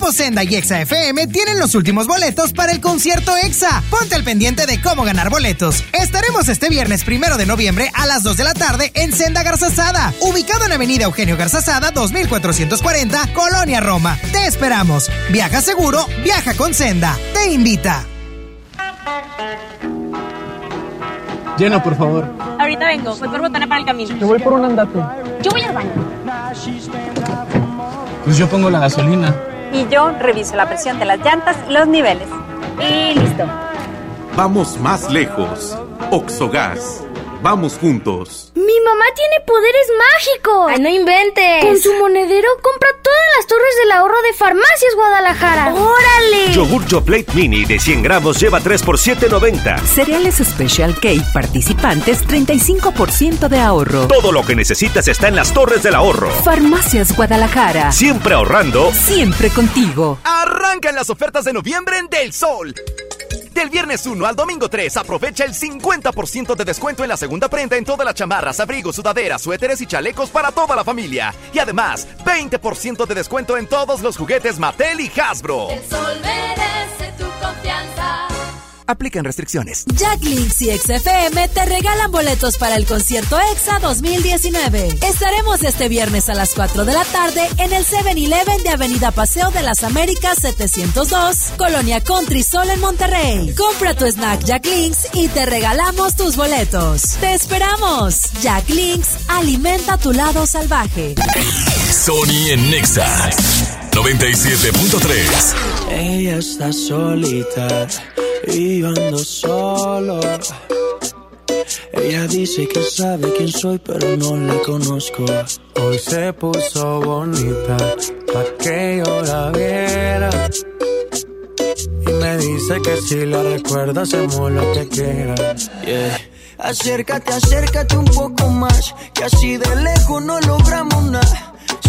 Grupo Senda y Exa FM tienen los últimos boletos para el concierto Exa. Ponte al pendiente de cómo ganar boletos. Estaremos este viernes primero de noviembre a las 2 de la tarde en Senda Garzazada, ubicado en Avenida Eugenio Garzazada 2440, Colonia Roma. Te esperamos. Viaja seguro, viaja con Senda. Te invita. Lleno, por favor. Ahorita vengo, voy por botana para el camino. Yo voy por un andate. Yo voy al baño. Pues yo pongo la gasolina. Y yo reviso la presión de las llantas los niveles. Y listo. Vamos más lejos. Oxogas. Vamos juntos. Mi mamá tiene poderes mágicos. ¡Ay, no inventes! Con su monedero compra todas las torres del ahorro de Farmacias Guadalajara. ¡Órale! Yogur Plate Mini de 100 gramos lleva 3 por 7.90. Cereales Special Cake participantes 35% de ahorro. Todo lo que necesitas está en las torres del ahorro. Farmacias Guadalajara. Siempre ahorrando. Siempre contigo. Arrancan las ofertas de noviembre en Del Sol. Del viernes 1 al domingo 3, aprovecha el 50% de descuento en la segunda prenda en todas las chamarras, abrigos, sudaderas, suéteres y chalecos para toda la familia. Y además, 20% de descuento en todos los juguetes Mattel y Hasbro. El sol merece tu confianza. Aplican restricciones. Jack Links y XFM te regalan boletos para el concierto EXA 2019. Estaremos este viernes a las 4 de la tarde en el 7-Eleven de Avenida Paseo de las Américas 702, Colonia Country Sol en Monterrey. Compra tu snack Jack Links y te regalamos tus boletos. ¡Te esperamos! Jack Links alimenta tu lado salvaje. Sony en Nexa 97.3. Ella está solita y yo ando solo. Ella dice que sabe quién soy, pero no la conozco. Hoy se puso bonita pa' que yo la viera. Y me dice que si la recuerda hacemos lo que quiera. Yeah. Acércate, acércate un poco más, que así de lejos no logramos nada.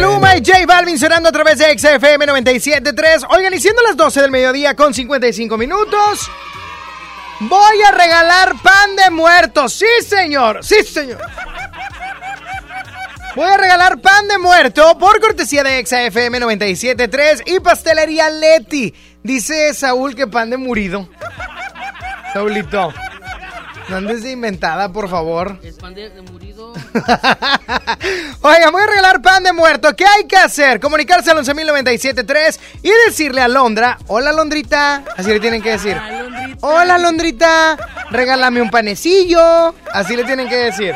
Maluma y J Balvin sonando a través de XFM 97.3. Oigan, y siendo las 12 del mediodía con 55 minutos, voy a regalar pan de muertos. Sí, señor. Sí, señor. Voy a regalar pan de muerto por cortesía de XFM 97.3 y pastelería Leti. Dice Saúl que pan de murido. Saulito, no andes de inventada, por favor. Es pan de, de murido. Oiga, voy a regalar pan de muerto. ¿Qué hay que hacer? Comunicarse al 11.097.3 y decirle a Londra, hola Londrita, así le tienen que decir. Hola Londrita, regálame un panecillo, así le tienen que decir.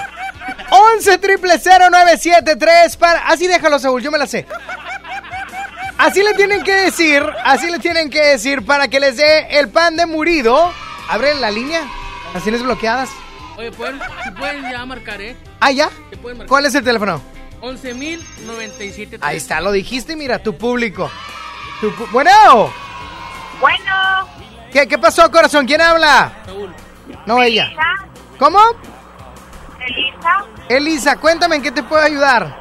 11 triple 0973 para... Así déjalo, Saúl, yo me la sé. Así le tienen que decir, así le tienen que decir para que les dé el pan de murido. Abre la línea, las tienes bloqueadas. Oye, pueden, si pueden ya marcar, ¿eh? Ah, ¿ya? Pueden marcar. ¿Cuál es el teléfono? 11.097. Ahí está, lo dijiste, mira, tu público. Tu pu- bueno, Bueno, ¿qué, ¿qué pasó, corazón? ¿Quién habla? No, ella. ¿Cómo? Elisa, Elisa, cuéntame en qué te puedo ayudar.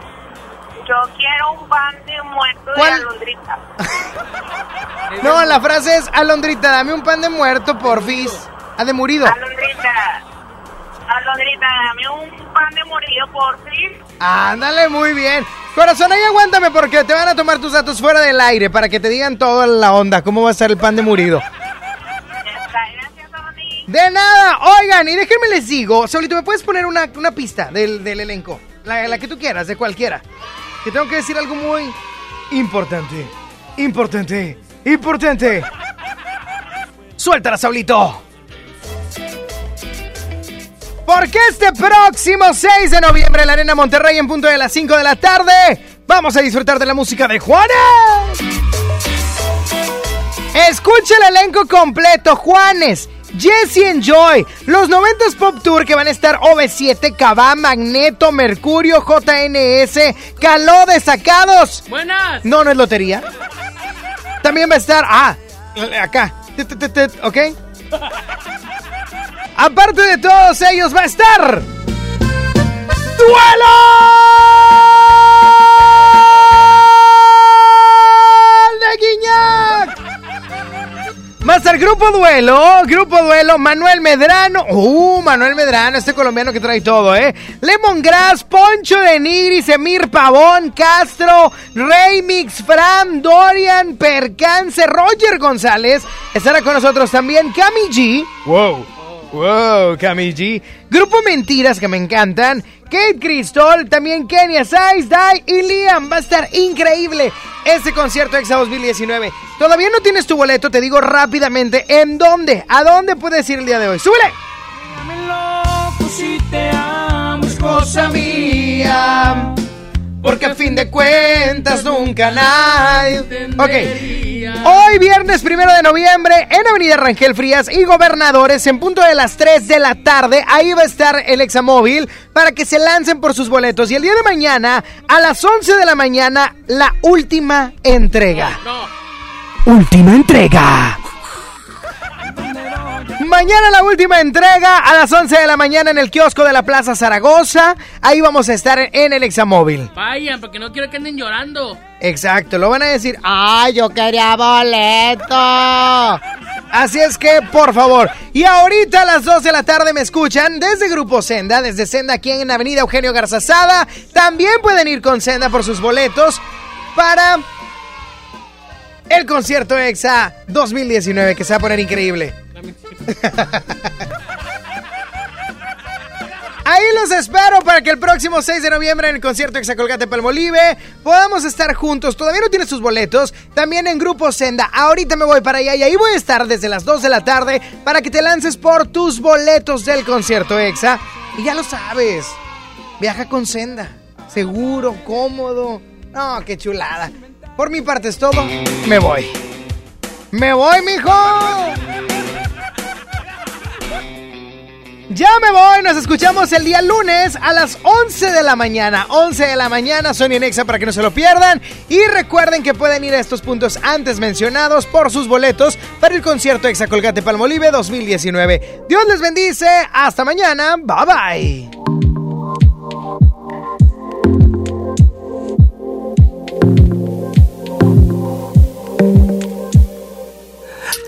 yo quiero un pan de muerto ¿Cuál? de alondrita. No, la frase es, Alondrita, dame un pan de muerto, porfis. Ah, de murido. Alondrita, alondrita, dame un pan de morido por fin. Ándale, muy bien. Corazón, ahí aguántame porque te van a tomar tus datos fuera del aire para que te digan toda la onda, cómo va a ser el pan de murido. De nada, oigan, y déjenme les digo, Saulito, ¿me puedes poner una, una pista del, del elenco? La, la que tú quieras, de cualquiera. Que tengo que decir algo muy importante, importante, importante. Suéltala, Saulito. Porque este próximo 6 de noviembre en la Arena Monterrey en punto de las 5 de la tarde vamos a disfrutar de la música de Juanes. Escucha el elenco completo, Juanes, Jesse and Joy, los 90s Pop Tour que van a estar OV7, Cabá, Magneto, Mercurio, JNS, Caló de Sacados. Buenas. No, no es lotería. También va a estar, ah, acá, ¿ok? Aparte de todos ellos va a estar... ¡Duelo! de Guiñac! Va a estar Grupo Duelo, Grupo Duelo, Manuel Medrano. Uh, Manuel Medrano, este colombiano que trae todo, ¿eh? Lemongrass, Poncho de Nigris, Emir Pavón, Castro, Remix, Fran, Dorian, Percance, Roger González. Estará con nosotros también Cami G. Wow. Wow, Cami G. Grupo Mentiras que me encantan. Kate Crystal, también Kenia Size, Dai y Liam. Va a estar increíble este concierto EXA 2019. Todavía no tienes tu boleto, te digo rápidamente en dónde, a dónde puedes ir el día de hoy. ¡Súbele! loco si te amo, es cosa mía. Porque a fin de cuentas nunca nadie. Ok. Hoy, viernes primero de noviembre, en Avenida Rangel Frías y Gobernadores, en punto de las 3 de la tarde, ahí va a estar el Examóvil para que se lancen por sus boletos. Y el día de mañana, a las 11 de la mañana, la última entrega. Última entrega. Mañana la última entrega a las 11 de la mañana en el kiosco de la Plaza Zaragoza. Ahí vamos a estar en el Examóvil. Vayan, porque no quiero que anden llorando. Exacto, lo van a decir. ¡Ay, yo quería boleto! Así es que, por favor. Y ahorita a las 2 de la tarde me escuchan desde Grupo Senda, desde Senda aquí en Avenida Eugenio Garzazada. También pueden ir con Senda por sus boletos para el concierto EXA 2019 que se va a poner increíble. Ahí los espero para que el próximo 6 de noviembre en el concierto Exacolgate Palmolive podamos estar juntos. Todavía no tienes sus boletos. También en Grupo Senda. Ahorita me voy para allá y ahí voy a estar desde las 2 de la tarde para que te lances por tus boletos del concierto EXA. Y ya lo sabes. Viaja con Senda. Seguro, cómodo. No, qué chulada. Por mi parte es todo. Me voy. Me voy, mijo. Ya me voy, nos escuchamos el día lunes a las 11 de la mañana. 11 de la mañana, Sony Nexa para que no se lo pierdan. Y recuerden que pueden ir a estos puntos antes mencionados por sus boletos para el concierto Exa Colgate Palmolive 2019. Dios les bendice, hasta mañana, bye bye.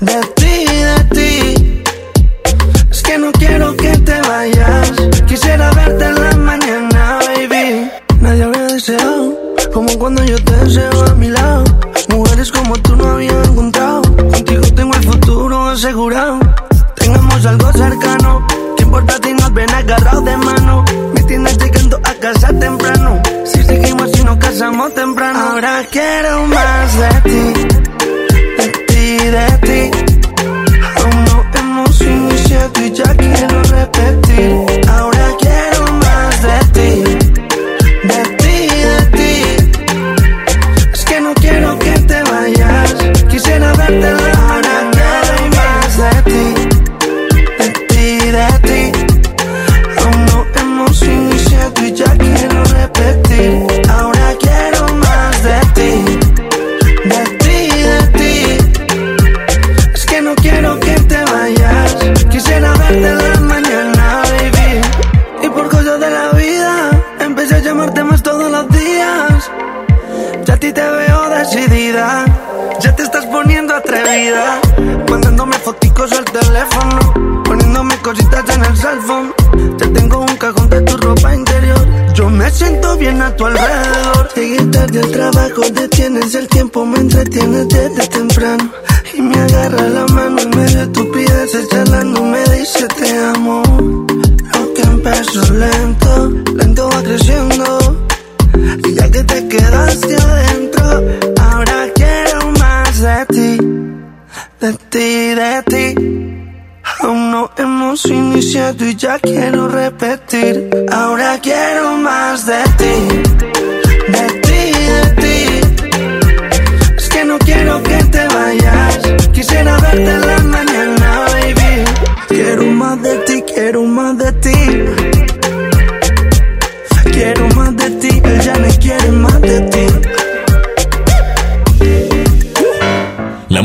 de ti, de ti. Es que no quiero que te vayas. Quisiera verte en la mañana, baby. Nadie había deseado como cuando yo te deseo a mi lado. Mujeres como tú no había encontrado. Contigo tengo el futuro asegurado. Tengamos algo cercano. ¿Qué importa si nos ven agarrados de mano? Me tienes llegando a casa temprano. Si seguimos y nos casamos temprano. Ahora quiero más de ti y ya quiero repetir. Mandándome foticos al teléfono. Poniéndome cositas en el cell phone. Ya tengo un cajón de tu ropa interior. Yo me siento bien a tu alrededor. Llegué tarde al trabajo, detienes el tiempo, me entretienes desde temprano. Y me agarra la mano en medio de estupideces, charlando me dice te amo. Lo que empezó lento, lento va creciendo. Y ya que te quedaste adentro, ahora quiero más de ti, de ti, de ti. Aún no hemos iniciado y ya quiero repetir. Ahora quiero más de ti, de ti, de ti. Es que no quiero que te vayas. Quisiera verte en la mañana, baby. Quiero más de ti, quiero más de ti.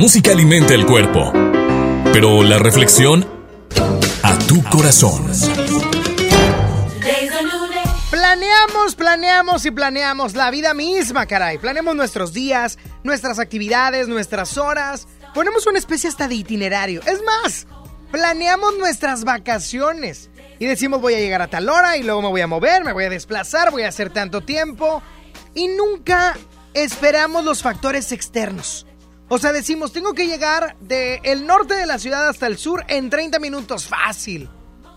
Música alimenta el cuerpo, pero la reflexión a tu corazón. Planeamos, planeamos y planeamos la vida misma, caray. Planeamos nuestros días, nuestras actividades, nuestras horas. Ponemos una especie hasta de itinerario. Es más, planeamos nuestras vacaciones. Y decimos voy a llegar a tal hora y luego me voy a mover, me voy a desplazar, voy a hacer tanto tiempo. Y nunca esperamos los factores externos. O sea, decimos, tengo que llegar del norte de la ciudad hasta el sur en 30 minutos. Fácil.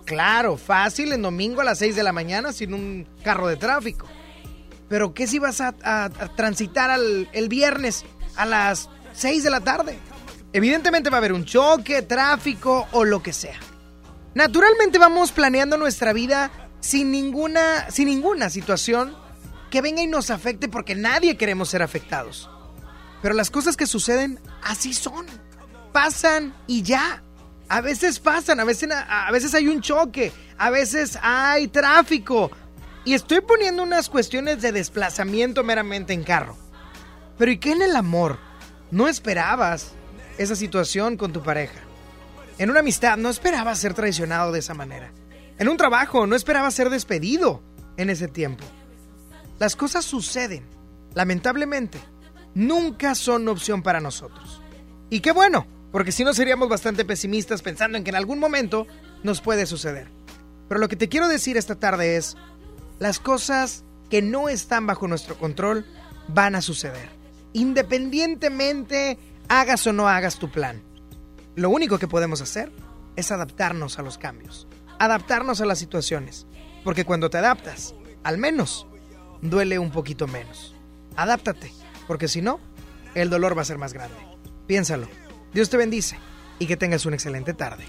Claro, fácil en domingo a las 6 de la mañana sin un carro de tráfico. Pero ¿qué si vas a transitar al- el viernes a las 6 de la tarde? Evidentemente va a haber un choque, tráfico o lo que sea. Naturalmente vamos planeando nuestra vida sin ninguna, sin ninguna situación que venga y nos afecte porque nadie queremos ser afectados. Pero las cosas que suceden así son. pasan y ya. A veces pasan, a veces, a veces hay un choque, a veces hay tráfico. Y estoy poniendo unas cuestiones de desplazamiento meramente en carro. Pero ¿y qué en el amor? No esperabas esa situación con tu pareja. En una amistad no esperabas ser traicionado de esa manera. En un trabajo no esperabas ser despedido en ese tiempo. Las cosas suceden, lamentablemente. Nunca son opción para nosotros. Y qué bueno, porque si no seríamos bastante pesimistas pensando en que en algún momento nos puede suceder. Pero lo que te quiero decir esta tarde es, las cosas que no están bajo nuestro control van a suceder. Independientemente hagas o no hagas tu plan. Lo único que podemos hacer es adaptarnos a los cambios, adaptarnos a las situaciones, porque cuando te adaptas, al menos, duele un poquito menos. Adáptate, porque si no, el dolor va a ser más grande. Piénsalo. Dios te bendice y que tengas una excelente tarde.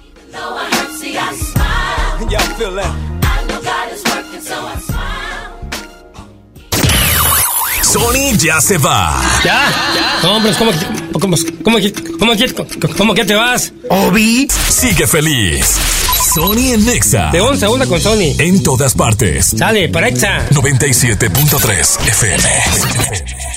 Sony ya se va. ¿Ya? Pero ¿cómo, cómo, cómo, cómo, cómo, que te vas? Obi, sigue feliz. Sony en Nexa. De 11 a 1 con Sony. En todas partes. Sale, para Exa. 97.3 FM.